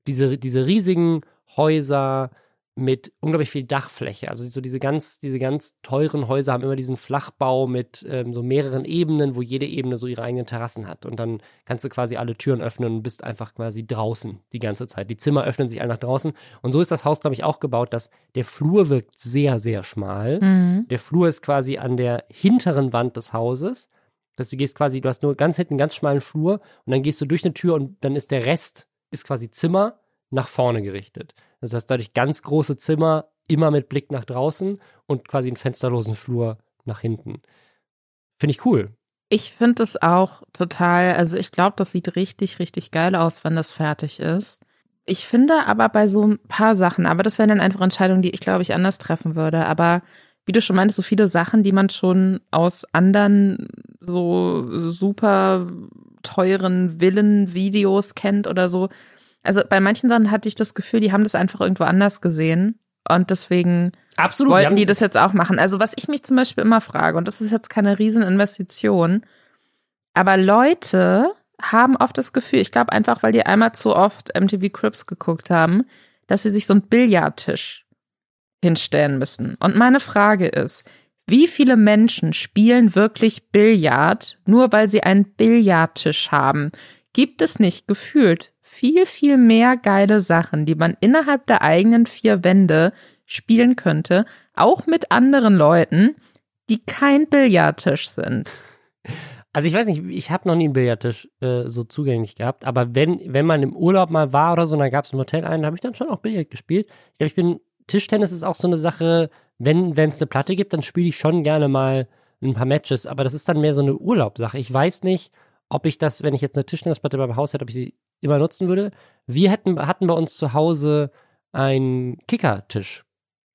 diese, diese riesigen Häuser mit unglaublich viel Dachfläche, also so diese ganz, diese ganz teuren Häuser haben immer diesen Flachbau mit ähm, so mehreren Ebenen, wo jede Ebene so ihre eigenen Terrassen hat und dann kannst du quasi alle Türen öffnen und bist einfach quasi draußen die ganze Zeit. Die Zimmer öffnen sich alle nach draußen und so ist das Haus, glaube ich, auch gebaut, dass der Flur wirkt sehr, sehr schmal. Mhm. Der Flur ist quasi an der hinteren Wand des Hauses. Dass du gehst quasi, du hast nur ganz hinten einen ganz schmalen Flur und dann gehst du durch eine Tür und dann ist der Rest, ist quasi Zimmer nach vorne gerichtet. Das heißt, dadurch ganz große Zimmer, immer mit Blick nach draußen und quasi einen fensterlosen Flur nach hinten. Finde ich cool. Ich finde es auch total, also ich glaube, das sieht richtig, richtig geil aus, wenn das fertig ist. Ich finde aber bei so ein paar Sachen, aber das wären dann einfach Entscheidungen, die ich glaube ich anders treffen würde. Aber wie du schon meintest, so viele Sachen, die man schon aus anderen so super teuren Villen-Videos kennt oder so. Also bei manchen Sachen hatte ich das Gefühl, die haben das einfach irgendwo anders gesehen. Und deswegen Absolut. wollten die das jetzt auch machen. Also was ich mich zum Beispiel immer frage, und das ist jetzt keine Rieseninvestition, aber Leute haben oft das Gefühl, ich glaube einfach, weil die einmal zu oft MTV Crips geguckt haben, dass sie sich so einen Billardtisch hinstellen müssen. Und meine Frage ist, wie viele Menschen spielen wirklich Billard, nur weil sie einen Billardtisch haben? Gibt es nicht gefühlt viel, viel mehr geile Sachen, die man innerhalb der eigenen vier Wände spielen könnte, auch mit anderen Leuten, die kein Billardtisch sind? Also ich weiß nicht, ich habe noch nie einen Billardtisch äh, so zugänglich gehabt, aber wenn, wenn man im Urlaub mal war oder so, und da gab es im Hotel einen, da habe ich dann schon auch Billard gespielt. Ich glaube, ich bin, Tischtennis ist auch so eine Sache, wenn es eine Platte gibt, dann spiele ich schon gerne mal ein paar Matches, aber das ist dann mehr so eine Urlaubssache. Ich weiß nicht, ob ich das, wenn ich jetzt eine Tischtennisplatte beim Haus hätte, ob ich sie immer nutzen würde. Wir hätten, hatten bei uns zu Hause einen Kickertisch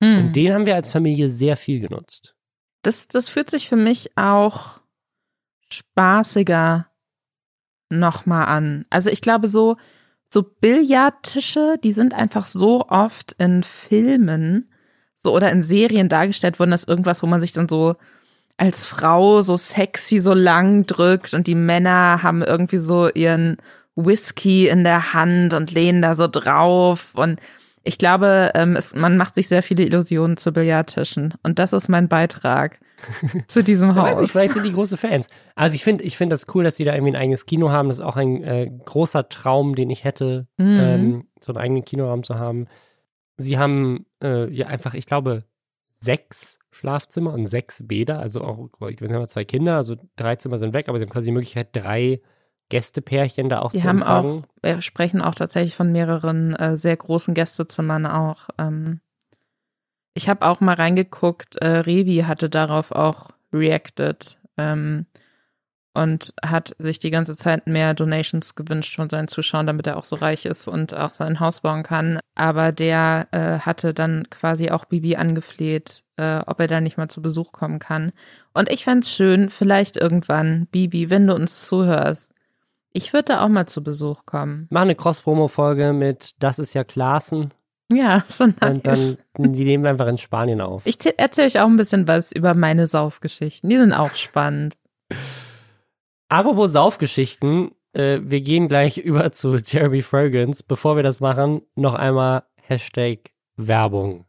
Hm. und den haben wir als Familie sehr viel genutzt. Das, das fühlt sich für mich auch spaßiger nochmal an. Also ich glaube, so, so Billardtische, die sind einfach so oft in Filmen so oder in Serien dargestellt worden, dass irgendwas, wo man sich dann so als Frau so sexy so lang drückt und die Männer haben irgendwie so ihren Whisky in der Hand und lehnen da so drauf und ich glaube, ähm, es, man macht sich sehr viele Illusionen zu Billardtischen und das ist mein Beitrag zu (laughs) diesem Haus. nicht, vielleicht sind die große Fans. Also ich finde ich finde das cool, dass sie da irgendwie ein eigenes Kino haben. Das ist auch ein äh, großer Traum, den ich hätte, Mhm. ähm, so einen eigenen Kinoraum zu haben. Sie haben äh, ja einfach, ich glaube, sechs Schlafzimmer und sechs Bäder. Also auch, ich weiß nicht, zwei Kinder, also drei Zimmer sind weg, aber sie haben quasi die Möglichkeit, drei Gästepärchen da auch Die zu haben empfangen. auch, wir sprechen auch tatsächlich von mehreren äh, sehr großen Gästezimmern auch. Ähm, ich habe auch mal reingeguckt, äh, Revi hatte darauf auch reacted ähm, und hat sich die ganze Zeit mehr Donations gewünscht von seinen Zuschauern, damit er auch so reich ist und auch sein Haus bauen kann. Aber der äh, hatte dann quasi auch Bibi angefleht, äh, ob er da nicht mal zu Besuch kommen kann. Und ich fänd's schön, vielleicht irgendwann, Bibi, wenn du uns zuhörst, ich würde da auch mal zu Besuch kommen. Mach eine Cross-Promo-Folge mit Das ist ja Klaassen Ja, (laughs) so nice. und dann die nehmen wir einfach in Spanien auf. ich erzähle euch auch ein bisschen was über meine Saufgeschichten. Die sind auch spannend. Apropos Saufgeschichten, äh, wir gehen gleich (laughs) über zu Jeremy Fragrance. Bevor wir das machen, noch einmal Hashtag Werbung.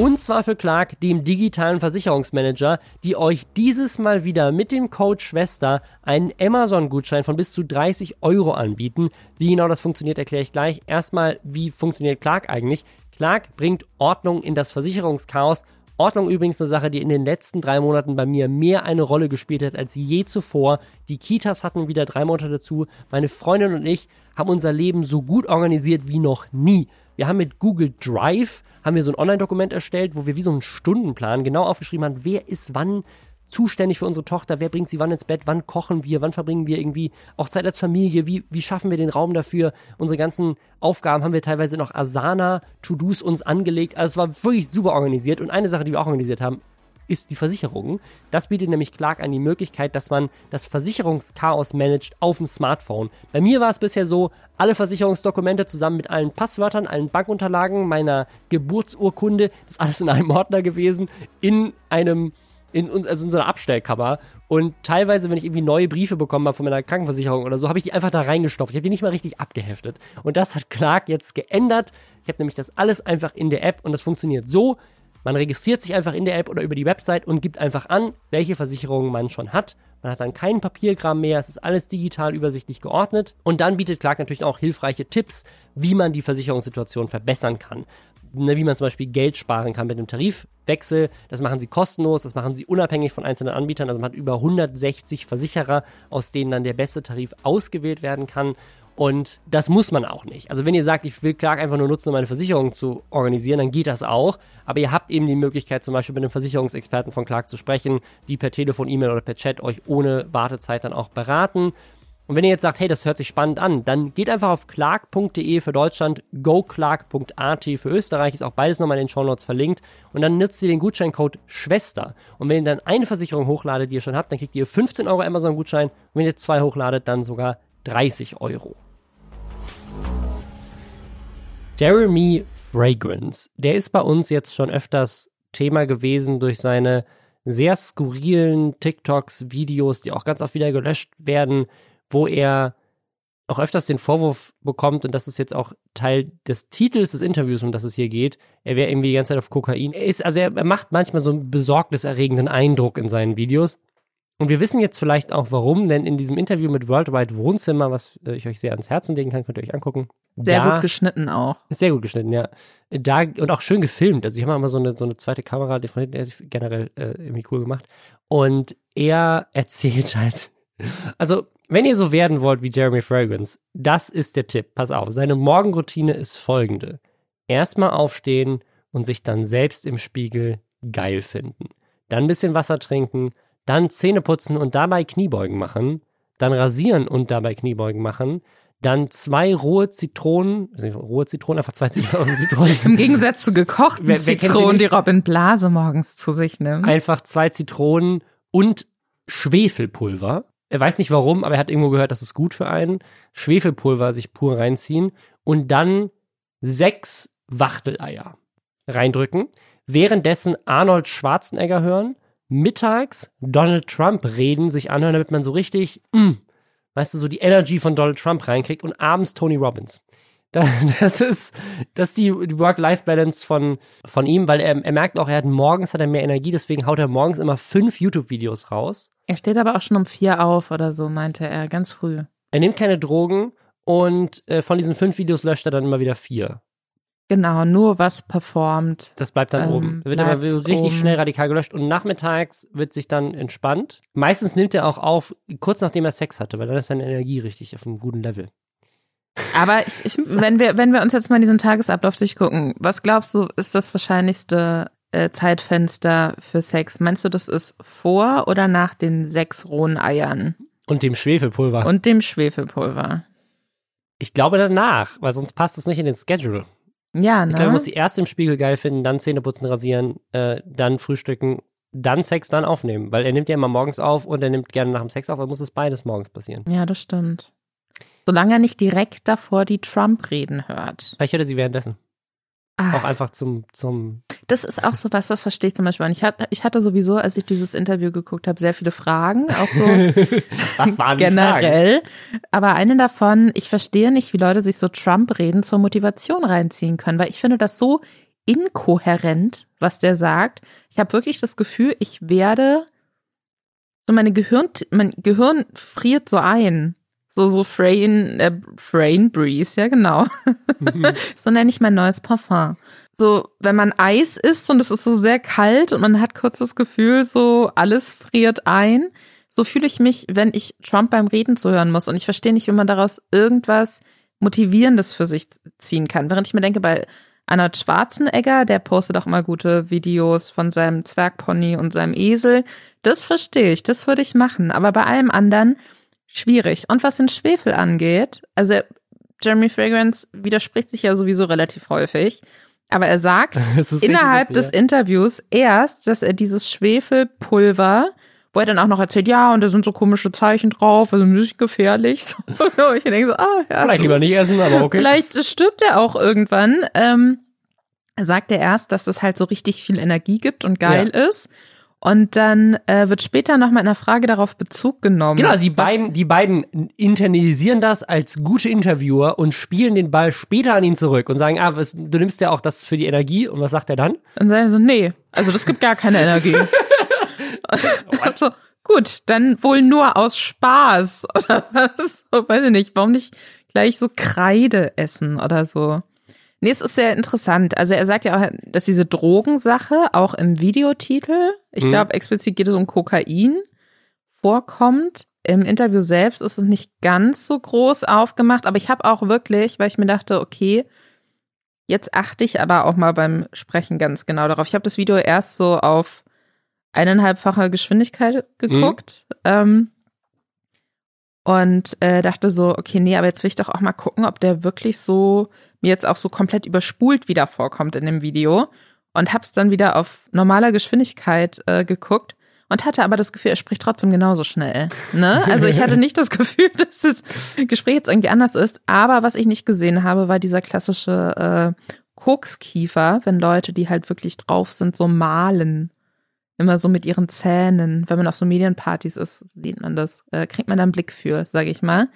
Und zwar für Clark, dem digitalen Versicherungsmanager, die euch dieses Mal wieder mit dem Code Schwester einen Amazon-Gutschein von bis zu 30 Euro anbieten. Wie genau das funktioniert, erkläre ich gleich. Erstmal, wie funktioniert Clark eigentlich? Clark bringt Ordnung in das Versicherungschaos. Ordnung übrigens eine Sache, die in den letzten drei Monaten bei mir mehr eine Rolle gespielt hat als je zuvor. Die Kitas hatten wieder drei Monate dazu. Meine Freundin und ich haben unser Leben so gut organisiert wie noch nie. Wir haben mit Google Drive haben wir so ein Online-Dokument erstellt, wo wir wie so einen Stundenplan genau aufgeschrieben haben, wer ist wann zuständig für unsere Tochter, wer bringt sie wann ins Bett, wann kochen wir, wann verbringen wir irgendwie auch Zeit als Familie, wie, wie schaffen wir den Raum dafür. Unsere ganzen Aufgaben haben wir teilweise noch Asana, To-Dos uns angelegt. Also es war wirklich super organisiert. Und eine Sache, die wir auch organisiert haben, ist die Versicherung. Das bietet nämlich Clark an die Möglichkeit, dass man das Versicherungschaos managt auf dem Smartphone. Bei mir war es bisher so, alle Versicherungsdokumente zusammen mit allen Passwörtern, allen Bankunterlagen, meiner Geburtsurkunde, das ist alles in einem Ordner gewesen, in einem in, also in so einer Abstellkammer. Und teilweise, wenn ich irgendwie neue Briefe bekommen habe von meiner Krankenversicherung oder so, habe ich die einfach da reingestopft. Ich habe die nicht mal richtig abgeheftet. Und das hat Clark jetzt geändert. Ich habe nämlich das alles einfach in der App und das funktioniert so. Man registriert sich einfach in der App oder über die Website und gibt einfach an, welche Versicherungen man schon hat. Man hat dann keinen Papierkram mehr, es ist alles digital übersichtlich geordnet. Und dann bietet Clark natürlich auch hilfreiche Tipps, wie man die Versicherungssituation verbessern kann. Ne, wie man zum Beispiel Geld sparen kann mit einem Tarifwechsel. Das machen sie kostenlos, das machen sie unabhängig von einzelnen Anbietern. Also man hat über 160 Versicherer, aus denen dann der beste Tarif ausgewählt werden kann. Und das muss man auch nicht. Also wenn ihr sagt, ich will Clark einfach nur nutzen, um meine Versicherung zu organisieren, dann geht das auch. Aber ihr habt eben die Möglichkeit, zum Beispiel mit einem Versicherungsexperten von Clark zu sprechen, die per Telefon, E-Mail oder per Chat euch ohne Wartezeit dann auch beraten. Und wenn ihr jetzt sagt, hey, das hört sich spannend an, dann geht einfach auf clark.de für Deutschland, goclark.at für Österreich, ist auch beides nochmal in den Shownotes verlinkt. Und dann nutzt ihr den Gutscheincode Schwester. Und wenn ihr dann eine Versicherung hochladet, die ihr schon habt, dann kriegt ihr 15 Euro Amazon-Gutschein. Und wenn ihr zwei hochladet, dann sogar 30 Euro. Jeremy Fragrance, der ist bei uns jetzt schon öfters Thema gewesen durch seine sehr skurrilen TikToks, Videos, die auch ganz oft wieder gelöscht werden, wo er auch öfters den Vorwurf bekommt, und das ist jetzt auch Teil des Titels des Interviews, um das es hier geht, er wäre irgendwie die ganze Zeit auf Kokain. Er ist, also er, macht manchmal so einen besorgniserregenden Eindruck in seinen Videos. Und wir wissen jetzt vielleicht auch warum, denn in diesem Interview mit Worldwide Wohnzimmer, was äh, ich euch sehr ans Herzen legen kann, könnt ihr euch angucken. Sehr gut geschnitten auch. Sehr gut geschnitten, ja. Da, und auch schön gefilmt. Also ich habe mal so eine, so eine zweite Kamera, die von hinten er ist generell äh, irgendwie cool gemacht. Und er erzählt halt, also wenn ihr so werden wollt wie Jeremy Fragrance, das ist der Tipp. Pass auf, seine Morgenroutine ist folgende. Erstmal aufstehen und sich dann selbst im Spiegel geil finden. Dann ein bisschen Wasser trinken, dann Zähne putzen und dabei Kniebeugen machen, dann rasieren und dabei Kniebeugen machen, dann zwei rohe Zitronen, also rohe Zitronen, einfach zwei (laughs) Zitronen, Zitronen Im Gegensatz zu gekochten Wer- wer Zitronen, die? Robin Blase morgens zu sich nimmt. einfach zwei Zitronen und Schwefelpulver. Er weiß nicht warum, aber er hat irgendwo gehört, das ist gut für einen. Schwefelpulver sich pur reinziehen und dann sechs Wachteleier reindrücken. Währenddessen Arnold Schwarzenegger hören, mittags Donald Trump reden, sich anhören, damit man so richtig, mm, weißt du, so die Energy von Donald Trump reinkriegt und abends Tony Robbins. (laughs) Da- Das ist, das ist die die Work-Life-Balance von, von ihm, weil er, er merkt auch, er hat morgens hat er mehr Energie, deswegen haut er morgens immer fünf YouTube-Videos raus. Er steht aber auch schon um vier auf oder so, meinte er, ganz früh. Er nimmt keine Drogen und äh, von diesen fünf Videos löscht er dann immer wieder vier. Genau, nur was performt. Das bleibt dann Ähm, oben. Wird aber richtig oben. schnell radikal gelöscht und nachmittags wird sich dann entspannt. Meistens nimmt er auch auf, kurz nachdem er Sex hatte, weil dann ist seine Energie richtig auf einem guten Level. Aber ich, ich, (laughs) wenn wir, wenn wir uns jetzt mal diesen Tagesablauf durchgucken, was glaubst du, ist das wahrscheinlichste äh, Zeitfenster für Sex? Meinst du, das ist vor oder nach den sechs rohen Eiern Und dem Schwefelpulver. und dem Schwefelpulver? ich glaube danach, weil sonst passt es nicht in den Schedule. Ja, Ich glaube, man ne? muss sie erst im Spiegel geil finden, dann Zähne putzen, rasieren, äh, dann frühstücken, dann Sex, dann aufnehmen. Weil er nimmt ja immer morgens auf und er nimmt gerne nach dem Sex auf, aber muss es beides morgens passieren. Ja, das stimmt. Solange er nicht direkt davor die Trump-Reden hört. Vielleicht hört er sie währenddessen. Ah. Auch einfach zum, zum Das ist auch so was, das verstehe ich zum Beispiel. Ich hatte, ich hatte sowieso, als ich dieses Interview geguckt habe, sehr viele Fragen, auch so (laughs) Was waren die Fragen? generell. Aber eine davon, ich verstehe nicht, wie Leute sich so Trump-Reden zur Motivation reinziehen können, weil ich finde das so inkohärent, was der sagt. Ich habe wirklich das Gefühl, ich werde so meine Gehirn, mein Gehirn friert so ein. So, so Frain, äh, Frain Breeze, ja genau. (laughs) so nenne ich mein neues Parfum. So, wenn man Eis isst und es ist so sehr kalt und man hat kurz das Gefühl, so alles friert ein. So fühle ich mich, wenn ich Trump beim Reden zuhören muss. Und ich verstehe nicht, wie man daraus irgendwas Motivierendes für sich ziehen kann. Während ich mir denke, bei Arnold Schwarzenegger, der postet auch immer gute Videos von seinem Zwergpony und seinem Esel. Das verstehe ich, das würde ich machen. Aber bei allem anderen schwierig. Und was den Schwefel angeht, also Jeremy Fragrance widerspricht sich ja sowieso relativ häufig. Aber er sagt (laughs) innerhalb richtig des lustig, Interviews erst, dass er dieses Schwefelpulver, wo er dann auch noch erzählt, ja, und da sind so komische Zeichen drauf, also ein bisschen gefährlich. (laughs) So, ich denke so, ah, ja, ja. Vielleicht so, lieber nicht essen, aber okay. Vielleicht stirbt er auch irgendwann. Ähm, sagt er erst, dass das halt so richtig viel Energie gibt und geil ist. Und dann äh, wird später noch mal in der Frage darauf Bezug genommen. Genau, die beiden, die beiden internalisieren das als gute Interviewer und spielen den Ball später an ihn zurück und sagen, ah, was, du nimmst ja auch das für die Energie und was sagt er dann? Und sagen so, nee, also das gibt gar keine Energie. (laughs) (laughs) also, gut, dann wohl nur aus Spaß (laughs) oder was? So, weiß ich nicht, warum nicht gleich so Kreide essen oder so. Nee, es ist sehr interessant. Also er sagt ja auch, dass diese Drogensache auch im Videotitel, ich Mhm. glaube explizit geht es um Kokain, vorkommt. Im Interview selbst ist es nicht ganz so groß aufgemacht, aber ich habe auch wirklich, weil ich mir dachte, okay, Jetzt achte ich aber auch mal beim Sprechen ganz genau darauf. Ich habe das Video erst so auf eineinhalbfacher Geschwindigkeit geguckt ähm, und äh, dachte so, okay, nee, aber jetzt will ich doch auch mal gucken, ob der wirklich so mir jetzt auch so komplett überspult wieder vorkommt in dem Video und hab's dann wieder auf normaler Geschwindigkeit äh, geguckt und hatte aber das Gefühl, er spricht trotzdem genauso schnell. Ne? Also ich hatte nicht das (laughs) Gefühl, dass das Gespräch jetzt irgendwie anders ist. Aber was ich nicht gesehen habe, war dieser klassische äh, Kokskiefer, wenn Leute, die halt wirklich drauf sind, so malen. Immer so mit ihren Zähnen. Wenn man auf so Medienpartys ist, sieht man das. Äh, kriegt man da einen Blick für, sage ich mal.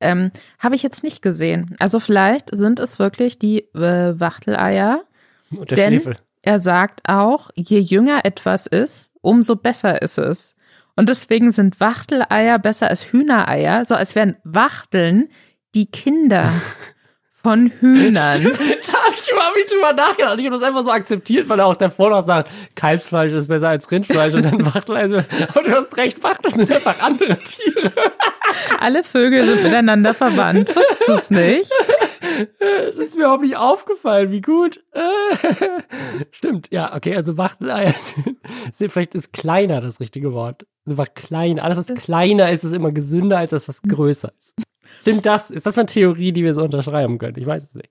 Ähm, habe ich jetzt nicht gesehen. Also vielleicht sind es wirklich die äh, Wachteleier. Und der Denn- Schwefel. Er sagt auch, je jünger etwas ist, umso besser ist es. Und deswegen sind Wachteleier besser als Hühnereier, so als wären Wachteln die Kinder (laughs) von Hühnern. (laughs) Da habe ich überhaupt nicht drüber nachgedacht. Ich habe das einfach so akzeptiert, weil er auch davor noch sagt, Kalbsfleisch ist besser als Rindfleisch und dann Wachtel. (laughs) Aber du hast recht, Wachteln sind einfach andere Tiere. (laughs) Alle Vögel sind miteinander verwandt. Wusstest du es nicht? Es ist mir überhaupt nicht aufgefallen, wie gut. Stimmt, ja, okay, also Wachteleier sind vielleicht ist kleiner das richtige Wort. Einfach klein. Alles, was kleiner ist, ist immer gesünder als das, was größer ist. Stimmt das? Ist das eine Theorie, die wir so unterschreiben können? Ich weiß es nicht.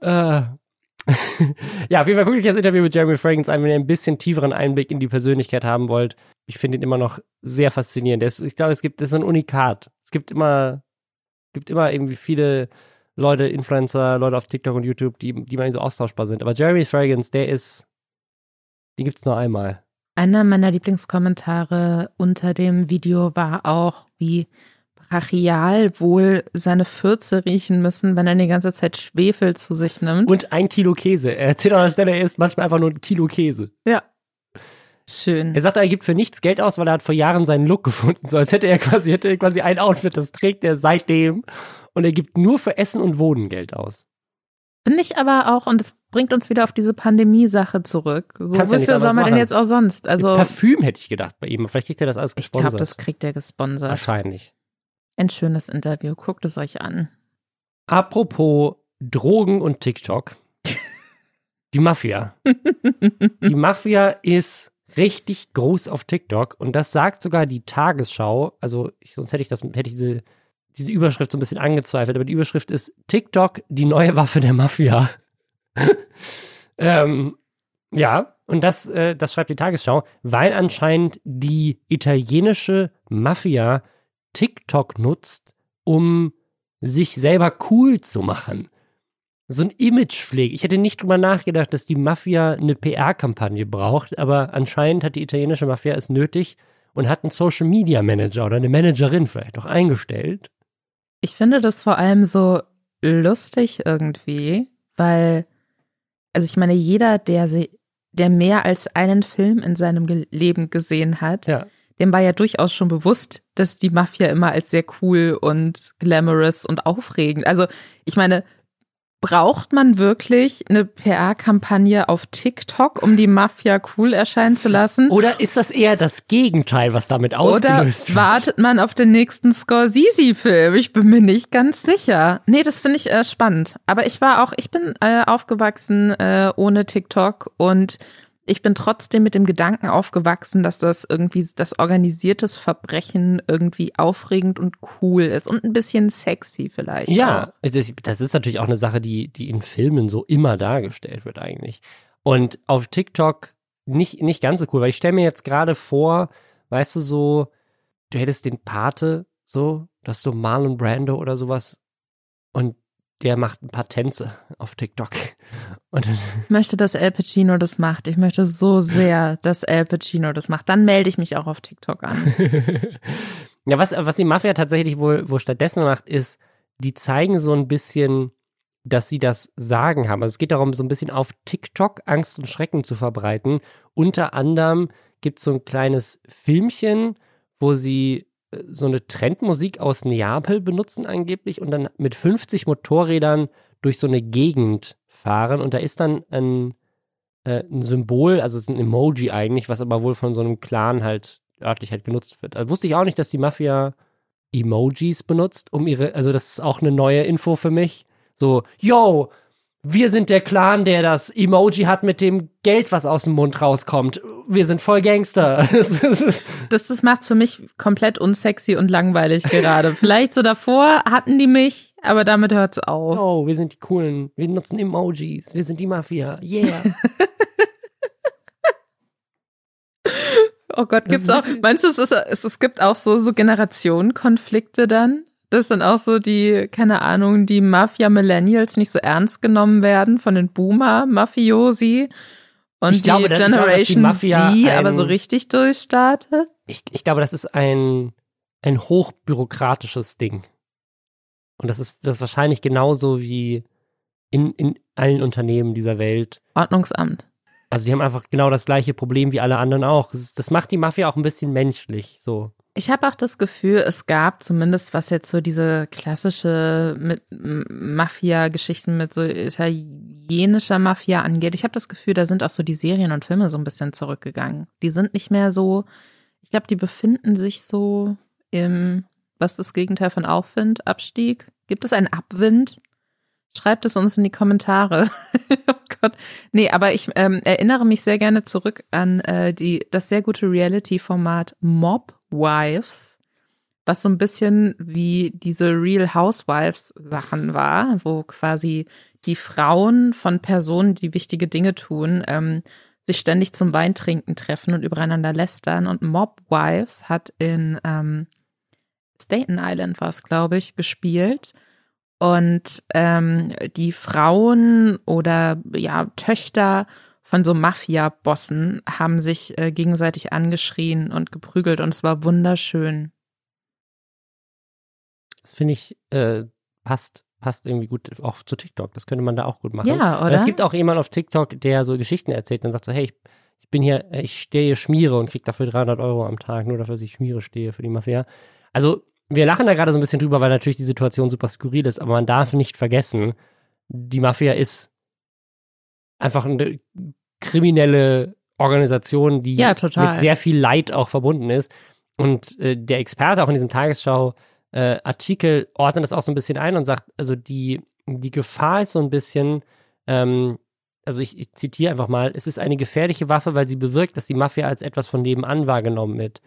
Äh. (laughs) ja, auf jeden Fall guckt euch das Interview mit Jeremy Fragrance an, wenn ihr ein bisschen tieferen Einblick in die Persönlichkeit haben wollt. Ich finde ihn immer noch sehr faszinierend. Ist, ich glaube, es gibt, das ist so ein Unikat. Es gibt immer, gibt immer irgendwie viele Leute, Influencer, Leute auf TikTok und YouTube, die, die mal so austauschbar sind. Aber Jeremy Fragrance, der ist, den gibt's nur einmal. Einer meiner Lieblingskommentare unter dem Video war auch, wie brachial wohl seine Fürze riechen müssen, wenn er die ganze Zeit Schwefel zu sich nimmt. Und ein Kilo Käse. Er erzählt an der Stelle, er isst manchmal einfach nur ein Kilo Käse. ja. Schön. Er sagt, er gibt für nichts Geld aus, weil er hat vor Jahren seinen Look gefunden. So als hätte er quasi, hätte er quasi ein Outfit, das trägt er seitdem. Und er gibt nur für Essen und Wohnen Geld aus. Finde ich aber auch, und es bringt uns wieder auf diese Pandemie-Sache zurück. So, Kannst ja wofür soll man denn jetzt auch sonst? Also, Parfüm hätte ich gedacht bei ihm. Vielleicht kriegt er das alles ich gesponsert. glaube, das kriegt er gesponsert. Wahrscheinlich. Ein schönes Interview. Guckt es euch an. Apropos Drogen und TikTok. (laughs) Die Mafia. Die Mafia ist richtig groß auf TikTok und das sagt sogar die Tagesschau. Also ich, sonst hätte ich das, hätte ich diese, diese Überschrift so ein bisschen angezweifelt, aber die Überschrift ist TikTok, die neue Waffe der Mafia. (laughs) ähm, ja, und das, äh, das schreibt die Tagesschau, weil anscheinend die italienische Mafia TikTok nutzt, um sich selber cool zu machen. So ein Imagepflege. Ich hätte nicht drüber nachgedacht, dass die Mafia eine PR-Kampagne braucht, aber anscheinend hat die italienische Mafia es nötig und hat einen Social Media Manager oder eine Managerin vielleicht auch eingestellt. Ich finde das vor allem so lustig irgendwie, weil, also ich meine, jeder, der sie, der mehr als einen Film in seinem Leben gesehen hat, Ja. Dem war ja durchaus schon bewusst, dass die Mafia immer als sehr cool und glamorous und aufregend. Also ich meine, braucht man wirklich eine PR-Kampagne auf TikTok, um die Mafia cool erscheinen zu lassen? Oder ist das eher das Gegenteil, was damit Oder ausgelöst wird? wartet man auf den nächsten Scorsese-Film? Ich bin mir nicht ganz sicher. Nee, das finde ich äh, spannend. Aber ich war auch, ich bin äh, aufgewachsen äh, ohne TikTok und ich bin trotzdem mit dem Gedanken aufgewachsen, dass das irgendwie das organisiertes Verbrechen irgendwie aufregend und cool ist und ein bisschen sexy vielleicht. Ja, Auch. das ist natürlich auch eine Sache, die, die in Filmen so immer dargestellt wird eigentlich. Und auf TikTok nicht, nicht ganz so cool, weil ich stelle mir jetzt gerade vor, weißt du, so, du hättest den Pate, so, das ist so Marlon Brando oder sowas, und der macht ein paar Tänze auf TikTok. Und Ich möchte, dass Al Pacino das macht. Ich möchte so sehr, dass Al Pacino das macht. Dann melde ich mich auch auf TikTok an. (laughs) ja, was, was die Mafia tatsächlich wohl, wohl stattdessen macht, ist, die zeigen so ein bisschen, dass sie das Sagen haben. Also es geht darum, so ein bisschen auf TikTok Angst und Schrecken zu verbreiten. Unter anderem gibt es so ein kleines Filmchen, wo sie so eine Trendmusik aus Neapel benutzen angeblich und dann mit 50 Motorrädern durch so eine Gegend fahren und da ist dann ein, äh, ein Symbol, also es ist ein Emoji eigentlich, was aber wohl von so einem Clan halt örtlich halt genutzt wird. Also wusste ich auch nicht, dass die Mafia Emojis benutzt, um ihre, also das ist auch eine neue Info für mich. So, yo, wir sind der Clan, der das Emoji hat mit dem Geld, was aus dem Mund rauskommt. Wir sind voll Gangster. (laughs) Es Das, das macht's für mich komplett unsexy und langweilig gerade. Vielleicht so davor hatten die mich, aber damit hört's auf. oh, wir sind die coolen, wir nutzen Emojis, wir sind die Mafia. Yeah. (laughs) Oh Gott, Das gibt's auch, meinst du, es, ist, es, es gibt auch so, so Generationenkonflikte dann? Dass dann auch so die, keine Ahnung, die Mafia-Millennials nicht so ernst genommen werden von den Boomer-Mafiosi und Ich glaube, die das- ich glaube, die Generation Mafia Z ein- aber so richtig durchstartet? Ich, ich glaube, das ist ein, ein hochbürokratisches Ding. Und das ist, das ist wahrscheinlich genauso wie in, in allen Unternehmen dieser Welt. Ordnungsamt. Also die haben einfach genau das gleiche Problem wie alle anderen auch. Das, ist, das macht die Mafia auch ein bisschen menschlich. So. Ich habe auch das Gefühl, es gab zumindest, was jetzt so diese klassische Mafia-Geschichten mit so italienischer Mafia angeht. Ich habe das Gefühl, da sind auch so die Serien und Filme so ein bisschen zurückgegangen. Die sind nicht mehr so, ich glaube, die befinden sich so im, was das Gegenteil von Aufwind, Abstieg? Gibt es einen Abwind? Schreibt es uns in die Kommentare. (laughs) oh Gott. Nee, aber ich ähm, erinnere mich sehr gerne zurück an äh, die, das sehr gute Reality-Format Mob Wives, was so ein bisschen wie diese Real Housewives Sachen war, wo quasi die Frauen von Personen, die wichtige Dinge tun, ähm, sich ständig zum Weintrinken treffen und übereinander lästern. Und Mob Wives hat in ähm, Staten Island war es, glaube ich, gespielt. Und ähm, die Frauen oder ja Töchter von so Mafia-Bossen haben sich äh, gegenseitig angeschrien und geprügelt und es war wunderschön. Das finde ich, äh, passt, passt irgendwie gut auch zu TikTok. Das könnte man da auch gut machen. Ja, oder? Es gibt auch jemanden auf TikTok, der so Geschichten erzählt und sagt so, hey, ich, ich bin hier, äh, ich stehe Schmiere und krieg dafür 300 Euro am Tag, nur dafür, dass ich Schmiere stehe für die Mafia. Also, wir lachen da gerade so ein bisschen drüber, weil natürlich die Situation super skurril ist, aber man darf nicht vergessen, die Mafia ist einfach eine kriminelle Organisation, die Ja, mit sehr viel Leid auch verbunden ist. Und äh, der Experte auch in diesem Tagesschau-Artikel ordnet das auch so ein bisschen ein und sagt, also die, die Gefahr ist so ein bisschen, ähm, also ich, ich zitiere einfach mal, es ist eine gefährliche Waffe, weil sie bewirkt, dass die Mafia als etwas von nebenan wahrgenommen wird.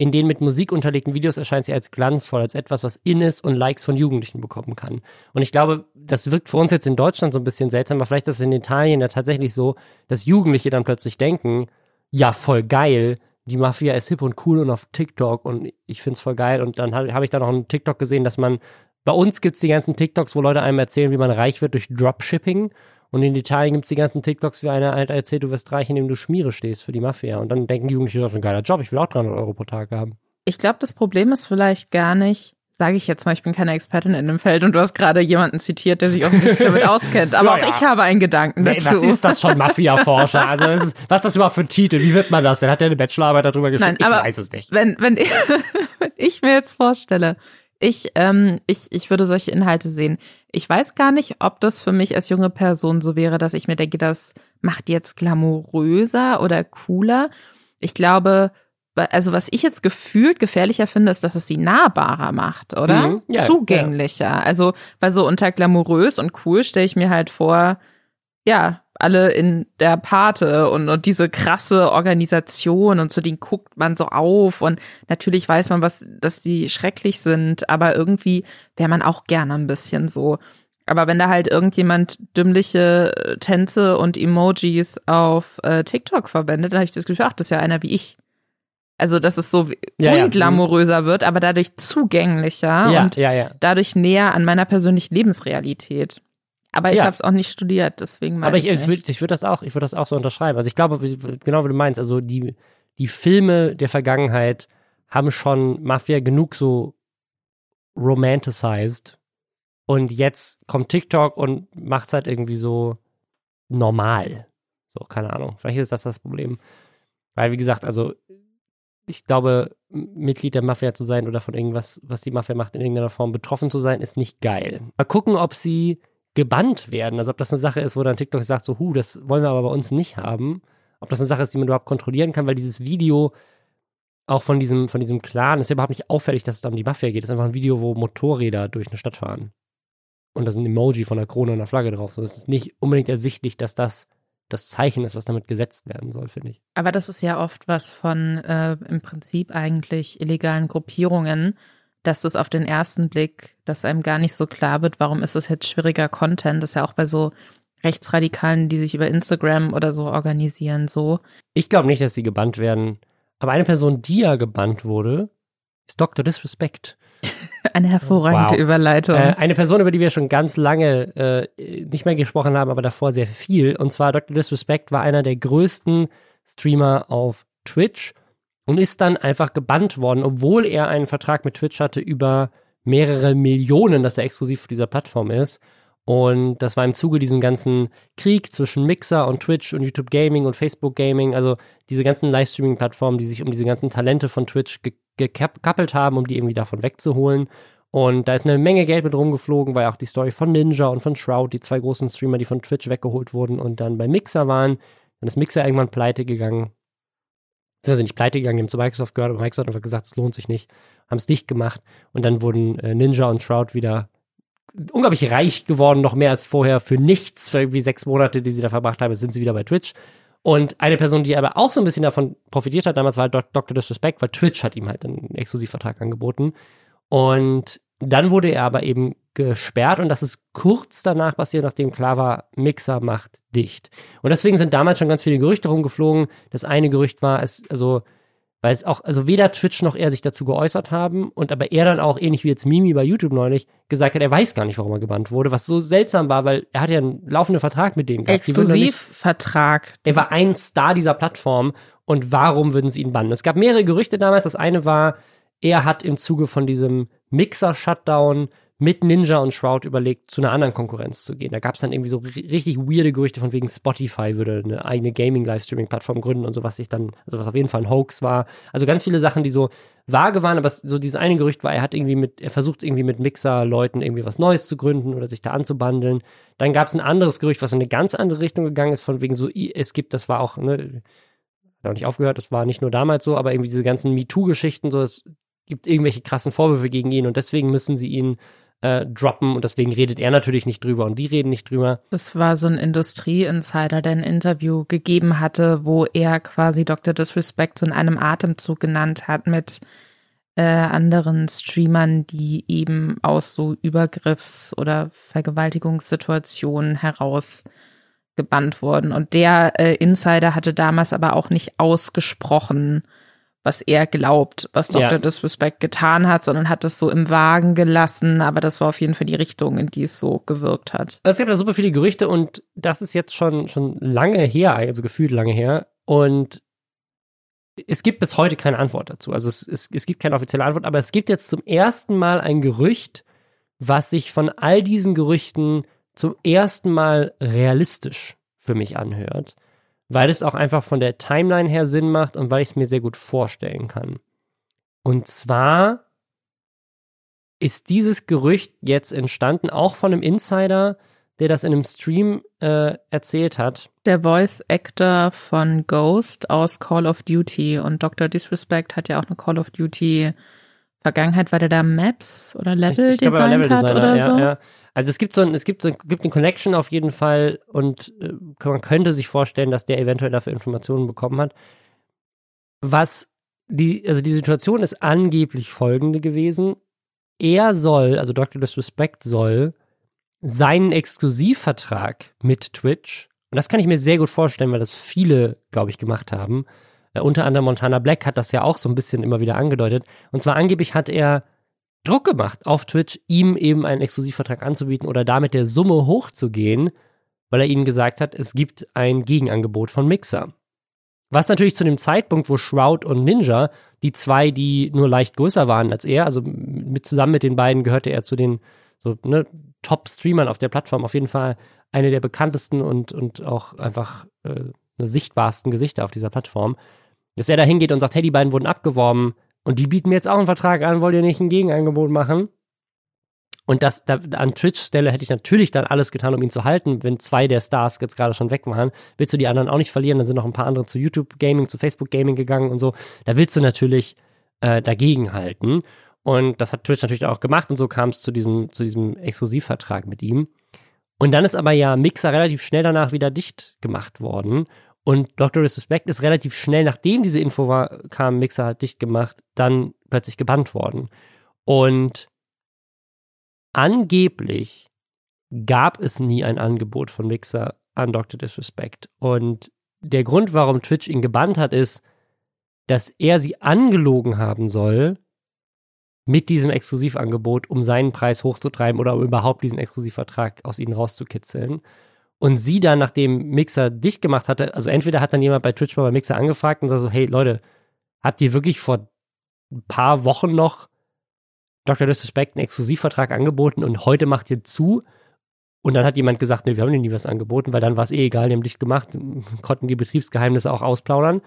In den mit Musik unterlegten Videos erscheint sie als glanzvoll, als etwas, was Innes und Likes von Jugendlichen bekommen kann. Und ich glaube, das wirkt für uns jetzt in Deutschland so ein bisschen seltsam, aber vielleicht ist es in Italien ja tatsächlich so, dass Jugendliche dann plötzlich denken, ja, voll geil, die Mafia ist hip und cool und auf TikTok und ich find's voll geil. Und dann habe hab ich da noch einen TikTok gesehen, dass man, bei uns gibt's die ganzen TikToks, wo Leute einem erzählen, wie man reich wird durch Dropshipping. Und in Italien gibt's die ganzen TikToks, wie einer halt erzählt, du wirst reich, indem du Schmiere stehst für die Mafia. Und dann denken die Jugendlichen, das ist ein geiler Job, ich will auch 300 Euro pro Tag haben. Ich glaube, das Problem ist vielleicht gar nicht, sage ich jetzt mal, ich bin keine Expertin in dem Feld und du hast gerade jemanden zitiert, der sich offensichtlich damit (laughs) auskennt. Aber Ja, auch ich habe einen Gedanken Nee, dazu. was ist das schon, Mafia-Forscher? (laughs) Also, was ist, was ist das überhaupt für ein Titel? Wie wird man das denn? Hat der eine Bachelorarbeit darüber geschrieben? Nein, aber ich weiß es nicht. Wenn, wenn, ich, (laughs) wenn ich mir jetzt vorstelle, ich, ähm, ich, ich würde solche Inhalte sehen. Ich weiß gar nicht, ob das für mich als junge Person so wäre, dass ich mir denke, das macht jetzt glamouröser oder cooler. Ich glaube, also was ich jetzt gefühlt gefährlicher finde, ist, dass es sie nahbarer macht, oder? Mhm, ja, Zugänglicher. Also, weil so unter glamourös und cool stelle ich mir halt vor, ja, alle in der Pate und, und diese krasse Organisation und zu denen guckt man so auf und natürlich weiß man, was, dass die schrecklich sind, aber irgendwie wäre man auch gerne ein bisschen so. Aber wenn da halt irgendjemand dümmliche äh, Tänze und Emojis auf äh, TikTok verwendet, dann habe ich das Gefühl, ach, das ist ja einer wie ich. Also, dass es so Ja, ja. unglamouröser wird, aber dadurch zugänglicher Ja, und ja, ja. dadurch näher an meiner persönlichen Lebensrealität. Aber ich Ja. habe es auch nicht studiert, deswegen meine Aber ich, ich ich würde ich würd das auch, ich würde das auch so unterschreiben. Also ich glaube, genau wie du meinst, also die, die Filme der Vergangenheit haben schon Mafia genug so romanticized. Und jetzt kommt TikTok und macht's halt irgendwie so normal. So, keine Ahnung. Vielleicht ist das das Problem. Weil, wie gesagt, also ich glaube, Mitglied der Mafia zu sein oder von irgendwas, was die Mafia macht, in irgendeiner Form betroffen zu sein, ist nicht geil. Mal gucken, ob sie gebannt werden. Also ob das eine Sache ist, wo dann TikTok sagt, so, hu, das wollen wir aber bei uns nicht haben. Ob das eine Sache ist, die man überhaupt kontrollieren kann, weil dieses Video auch von diesem, von diesem Clan ist ja überhaupt nicht auffällig, dass es da um die Mafia geht. Das ist einfach ein Video, wo Motorräder durch eine Stadt fahren. Und da ein Emoji von einer Krone und einer Flagge drauf. Es ist nicht unbedingt ersichtlich, dass das das Zeichen ist, was damit gesetzt werden soll, finde ich. Aber das ist ja oft was von äh, im Prinzip eigentlich illegalen Gruppierungen, dass es auf den ersten Blick, dass einem gar nicht so klar wird, warum ist es jetzt schwieriger Content. Das ist ja auch bei so Rechtsradikalen, die sich über Instagram oder so organisieren, so. Ich glaube nicht, dass sie gebannt werden. Aber eine Person, die ja gebannt wurde, ist Dr. Disrespect. (laughs) Eine hervorragende Wow. Überleitung. Äh, eine Person, über die wir schon ganz lange äh, nicht mehr gesprochen haben, aber davor sehr viel. Und zwar Dr. Disrespect war einer der größten Streamer auf Twitch und ist dann einfach gebannt worden, obwohl er einen Vertrag mit Twitch hatte über mehrere Millionen, dass er exklusiv für dieser Plattform ist. Und das war im Zuge diesem ganzen Krieg zwischen Mixer und Twitch und YouTube Gaming und Facebook Gaming, also diese ganzen Livestreaming-Plattformen, die sich um diese ganzen Talente von Twitch ge gekappelt haben, um die irgendwie davon wegzuholen. Und da ist eine Menge Geld mit rumgeflogen, weil auch die Story von Ninja und von Shroud, die zwei großen Streamer, die von Twitch weggeholt wurden und dann bei Mixer waren. Dann ist Mixer irgendwann pleite gegangen. Beziehungsweise nicht pleite gegangen, die haben zu Microsoft gehört, aber Microsoft hat einfach gesagt, es lohnt sich nicht. Haben es dicht gemacht. Und dann wurden äh, Ninja und Shroud wieder unglaublich reich geworden, noch mehr als vorher, für nichts, für irgendwie sechs Monate, die sie da verbracht haben, sind sie wieder bei Twitch. Und eine Person, die aber auch so ein bisschen davon profitiert hat, damals war halt Dr. Disrespect, weil Twitch hat ihm halt einen Exklusivvertrag angeboten. Und dann wurde er aber eben gesperrt und das ist kurz danach passiert, nachdem klar war, Mixer macht dicht. Und deswegen sind damals schon ganz viele Gerüchte rumgeflogen. Das eine Gerücht war, es, also, weil es auch, also weder Twitch noch er sich dazu geäußert haben und aber er dann auch, ähnlich wie jetzt Mimi bei YouTube neulich, gesagt hat, er weiß gar nicht, warum er gebannt wurde, was so seltsam war, weil er hat ja einen laufenden Vertrag mit denen gehabt. Exklusivvertrag. er war ein Star dieser Plattform und warum würden sie ihn bannen? Es gab mehrere Gerüchte damals. Das eine war, er hat im Zuge von diesem Mixer-Shutdown mit Ninja und Shroud überlegt, zu einer anderen Konkurrenz zu gehen. Da gab es dann irgendwie so richtig weirde Gerüchte von wegen Spotify würde eine eigene Gaming-Livestreaming-Plattform gründen und so, was sich dann, also was auf jeden Fall ein Hoax war. Also ganz viele Sachen, die so vage waren, aber so dieses eine Gerücht war, er hat irgendwie mit, er versucht irgendwie mit Mixer-Leuten irgendwie was Neues zu gründen oder sich da anzubandeln. Dann gab es ein anderes Gerücht, was in eine ganz andere Richtung gegangen ist, von wegen so, es gibt, das war auch, ne, hat auch nicht aufgehört, das war nicht nur damals so, aber irgendwie diese ganzen MeToo-Geschichten, so, es gibt irgendwelche krassen Vorwürfe gegen ihn und deswegen müssen sie ihn äh, droppen und deswegen redet er natürlich nicht drüber und die reden nicht drüber. Das war so ein Industrie-Insider, der ein Interview gegeben hatte, wo er quasi Dr. Disrespect in einem Atemzug genannt hat mit äh, anderen Streamern, die eben aus so Übergriffs- oder Vergewaltigungssituationen heraus gebannt wurden. Und der äh, Insider hatte damals aber auch nicht ausgesprochen, was er glaubt, was Dr. Ja. Disrespect getan hat, sondern hat es so im Wagen gelassen, aber das war auf jeden Fall die Richtung, in die es so gewirkt hat. Also es gab da super viele Gerüchte und das ist jetzt schon, schon lange her, also gefühlt lange her. Und es gibt bis heute keine Antwort dazu. Also es, es, es gibt keine offizielle Antwort, aber es gibt jetzt zum ersten Mal ein Gerücht, was sich von all diesen Gerüchten zum ersten Mal realistisch für mich anhört weil es auch einfach von der Timeline her Sinn macht und weil ich es mir sehr gut vorstellen kann. Und zwar ist dieses Gerücht jetzt entstanden, auch von einem Insider, der das in einem Stream äh, erzählt hat. Der Voice Actor von Ghost aus Call of Duty und Dr. Disrespect hat ja auch eine Call of Duty Vergangenheit, weil der da Maps oder Level ich, ich designt hat oder ja, so. Ja. Also es gibt so ein, es gibt so ein, gibt eine Connection auf jeden Fall und äh, man könnte sich vorstellen, dass der eventuell dafür Informationen bekommen hat. Was die, also die Situation ist angeblich folgende gewesen. Er soll, also Dr. Disrespect soll seinen Exklusivvertrag mit Twitch, und das kann ich mir sehr gut vorstellen, weil das viele, glaube ich, gemacht haben. Äh, unter anderem Montana Black hat das ja auch so ein bisschen immer wieder angedeutet. Und zwar angeblich hat er Druck gemacht auf Twitch, ihm eben einen Exklusivvertrag anzubieten oder damit der Summe hochzugehen, weil er ihnen gesagt hat, es gibt ein Gegenangebot von Mixer. Was natürlich zu dem Zeitpunkt, wo Shroud und Ninja, die zwei, die nur leicht größer waren als er, also mit, zusammen mit den beiden gehörte er zu den so, ne, Top-Streamern auf der Plattform, auf jeden Fall eine der bekanntesten und, und auch einfach äh, sichtbarsten Gesichter auf dieser Plattform, dass er da hingeht und sagt, hey, die beiden wurden abgeworben, und die bieten mir jetzt auch einen Vertrag an, wollt ihr nicht ein Gegenangebot machen? Und das, da, an Twitch-Stelle hätte ich natürlich dann alles getan, um ihn zu halten, wenn zwei der Stars jetzt gerade schon weg waren. Willst du die anderen auch nicht verlieren? Dann sind noch ein paar andere zu YouTube Gaming, zu Facebook Gaming gegangen und so. Da willst du natürlich äh, dagegen halten. Und das hat Twitch natürlich auch gemacht und so kam es zu diesem, zu diesem Exklusivvertrag mit ihm. Und dann ist aber ja Mixer relativ schnell danach wieder dicht gemacht worden. Und Dr. Disrespect ist relativ schnell, nachdem diese Info war, kam, Mixer hat dicht gemacht, dann plötzlich gebannt worden. Und angeblich gab es nie ein Angebot von Mixer an Dr. Disrespect. Und der Grund, warum Twitch ihn gebannt hat, ist, dass er sie angelogen haben soll mit diesem Exklusivangebot, um seinen Preis hochzutreiben oder um überhaupt diesen Exklusivvertrag aus ihnen rauszukitzeln. Und sie dann, nachdem Mixer dicht gemacht hatte, also entweder hat dann jemand bei Twitch mal bei Mixer angefragt und sagt so, hey Leute, habt ihr wirklich vor ein paar Wochen noch Dr. Disrespect einen Exklusivvertrag angeboten und heute macht ihr zu? Und dann hat jemand gesagt, nee, wir haben dir nie was angeboten, weil dann war es eh egal, die haben dicht gemacht, (laughs) konnten die Betriebsgeheimnisse auch ausplaudern.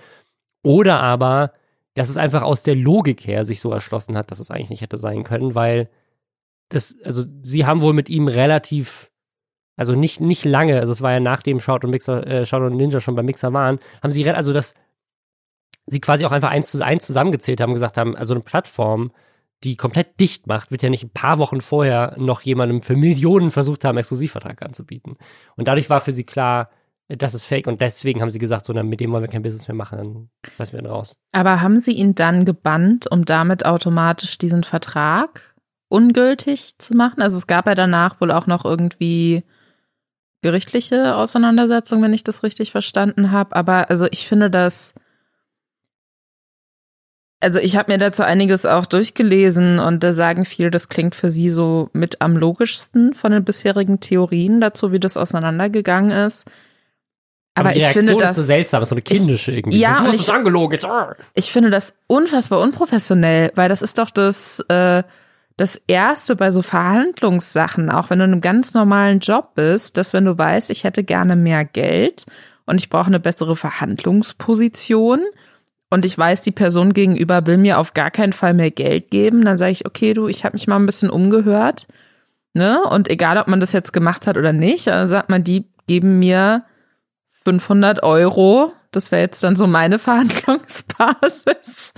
Oder aber, dass es einfach aus der Logik her sich so erschlossen hat, dass es eigentlich nicht hätte sein können, weil das, also sie haben wohl mit ihm relativ also nicht, nicht lange, also es war ja nachdem Shout und Mixer, äh, Shout und Ninja schon beim Mixer waren, haben sie, also das, sie quasi auch einfach eins zu eins zusammengezählt haben, gesagt haben, also eine Plattform, die komplett dicht macht, wird ja nicht ein paar Wochen vorher noch jemandem für Millionen versucht haben, Exklusivvertrag anzubieten. Und dadurch war für sie klar, das ist fake und deswegen haben sie gesagt, so, mit dem wollen wir kein Business mehr machen, dann schmeißen wir ihn raus. Aber haben sie ihn dann gebannt, um damit automatisch diesen Vertrag ungültig zu machen? Also es gab ja danach wohl auch noch irgendwie gerichtliche Auseinandersetzung, wenn ich das richtig verstanden habe. Aber also ich finde das. Also ich habe mir dazu einiges auch durchgelesen und da sagen viele, das klingt für sie so mit am logischsten von den bisherigen Theorien dazu, wie das auseinandergegangen ist. Aber, Aber ich finde das ist so seltsam, so eine kindische irgendwie. Ja, du hast ich, angelogen. Ich finde das unfassbar unprofessionell, weil das ist doch das äh, das erste bei so Verhandlungssachen, auch wenn du in einem ganz normalen Job bist, dass wenn du weißt, ich hätte gerne mehr Geld und ich brauche eine bessere Verhandlungsposition und ich weiß, die Person gegenüber will mir auf gar keinen Fall mehr Geld geben, dann sage ich, okay, du, ich habe mich mal ein bisschen umgehört, ne? Und egal, ob man das jetzt gemacht hat oder nicht, dann sagt man, die geben mir 500 Euro. Das wäre jetzt dann so meine (laughs) Verhandlungsbasis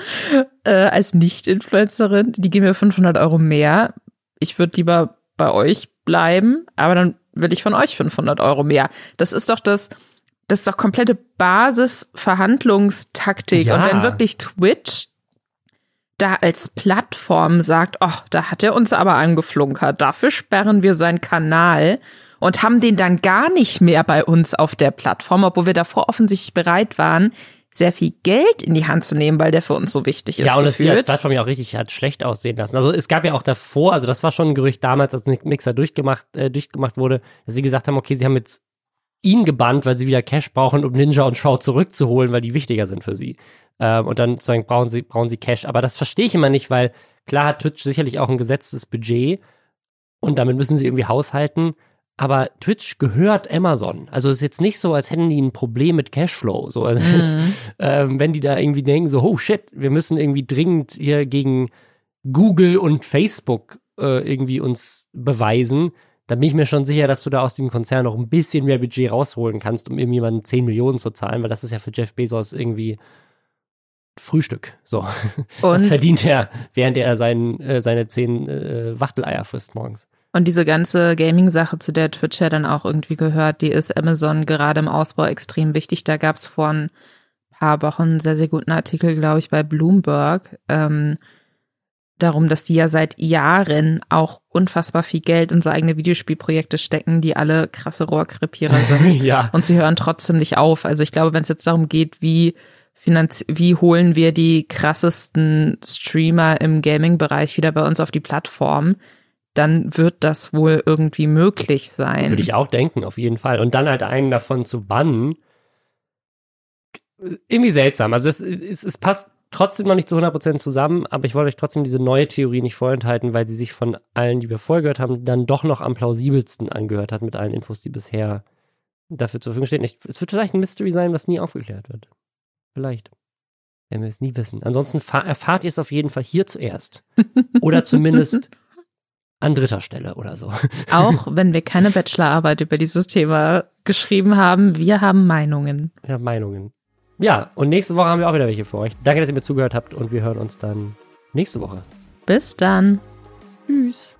äh, als Nicht-Influencerin. Die geben mir 500 Euro mehr. Ich würde lieber bei euch bleiben, aber dann will ich von euch 500 Euro mehr. Das ist doch das, das ist doch komplette Basisverhandlungstaktik. Ja. Und wenn wirklich Twitch da als Plattform sagt, ach, oh, da hat er uns aber angeflunkert, dafür sperren wir seinen Kanal und haben den dann gar nicht mehr bei uns auf der Plattform, obwohl wir davor offensichtlich bereit waren, sehr viel Geld in die Hand zu nehmen, weil der für uns so wichtig ist. Ja, und es die als Plattform ja auch richtig hat schlecht aussehen lassen. Also es gab ja auch davor, also das war schon ein Gerücht damals, als Mixer durchgemacht, äh, durchgemacht wurde, dass sie gesagt haben, okay, sie haben jetzt ihn gebannt, weil sie wieder Cash brauchen, um Ninja und Shroud zurückzuholen, weil die wichtiger sind für sie. Ähm, und dann sozusagen brauchen sie, brauchen sie Cash. Aber das verstehe ich immer nicht, weil klar hat Twitch sicherlich auch ein gesetztes Budget und damit müssen sie irgendwie haushalten. Aber Twitch gehört Amazon. Also es ist jetzt nicht so, als hätten die ein Problem mit Cashflow. So, also mhm. ist, ähm, wenn die da irgendwie denken, so, oh shit, wir müssen irgendwie dringend hier gegen Google und Facebook äh, irgendwie uns beweisen, dann bin ich mir schon sicher, dass du da aus dem Konzern noch ein bisschen mehr Budget rausholen kannst, um irgendjemanden 10 Millionen zu zahlen, weil das ist ja für Jeff Bezos irgendwie Frühstück. So. Und? Das verdient er, während er sein, äh, seine 10 äh, Wachteleier frisst morgens. Und diese ganze Gaming-Sache, zu der Twitch ja dann auch irgendwie gehört, die ist Amazon gerade im Ausbau extrem wichtig. Da gab es vor ein paar Wochen einen sehr, sehr guten Artikel, glaube ich, bei Bloomberg, ähm, darum, dass die ja seit Jahren auch unfassbar viel Geld in so eigene Videospielprojekte stecken, die alle krasse Rohrkrepierer (laughs) sind. ja. Und sie hören trotzdem nicht auf. Also ich glaube, wenn es jetzt darum geht, wie Finanz wie holen wir die krassesten Streamer im Gaming-Bereich wieder bei uns auf die Plattform, dann wird das wohl irgendwie möglich sein. Würde ich auch denken, auf jeden Fall. Und dann halt einen davon zu bannen, irgendwie seltsam. Also es, es, es passt trotzdem noch nicht zu 100% zusammen, aber ich wollte euch trotzdem diese neue Theorie nicht vorenthalten, weil sie sich von allen, die wir vorher gehört haben, dann doch noch am plausibelsten angehört hat mit allen Infos, die bisher dafür zur Verfügung stehen. Es wird vielleicht ein Mystery sein, was nie aufgeklärt wird. Vielleicht. Werden wir es nie wissen. Ansonsten erfahrt ihr es auf jeden Fall hier zuerst. Oder zumindest (laughs) an dritter Stelle oder so. Auch (laughs) wenn wir keine Bachelorarbeit über dieses Thema geschrieben haben, wir haben Meinungen. Ja, Meinungen. Ja, und nächste Woche haben wir auch wieder welche für euch. Danke, dass ihr mir zugehört habt und wir hören uns dann nächste Woche. Bis dann. Tschüss.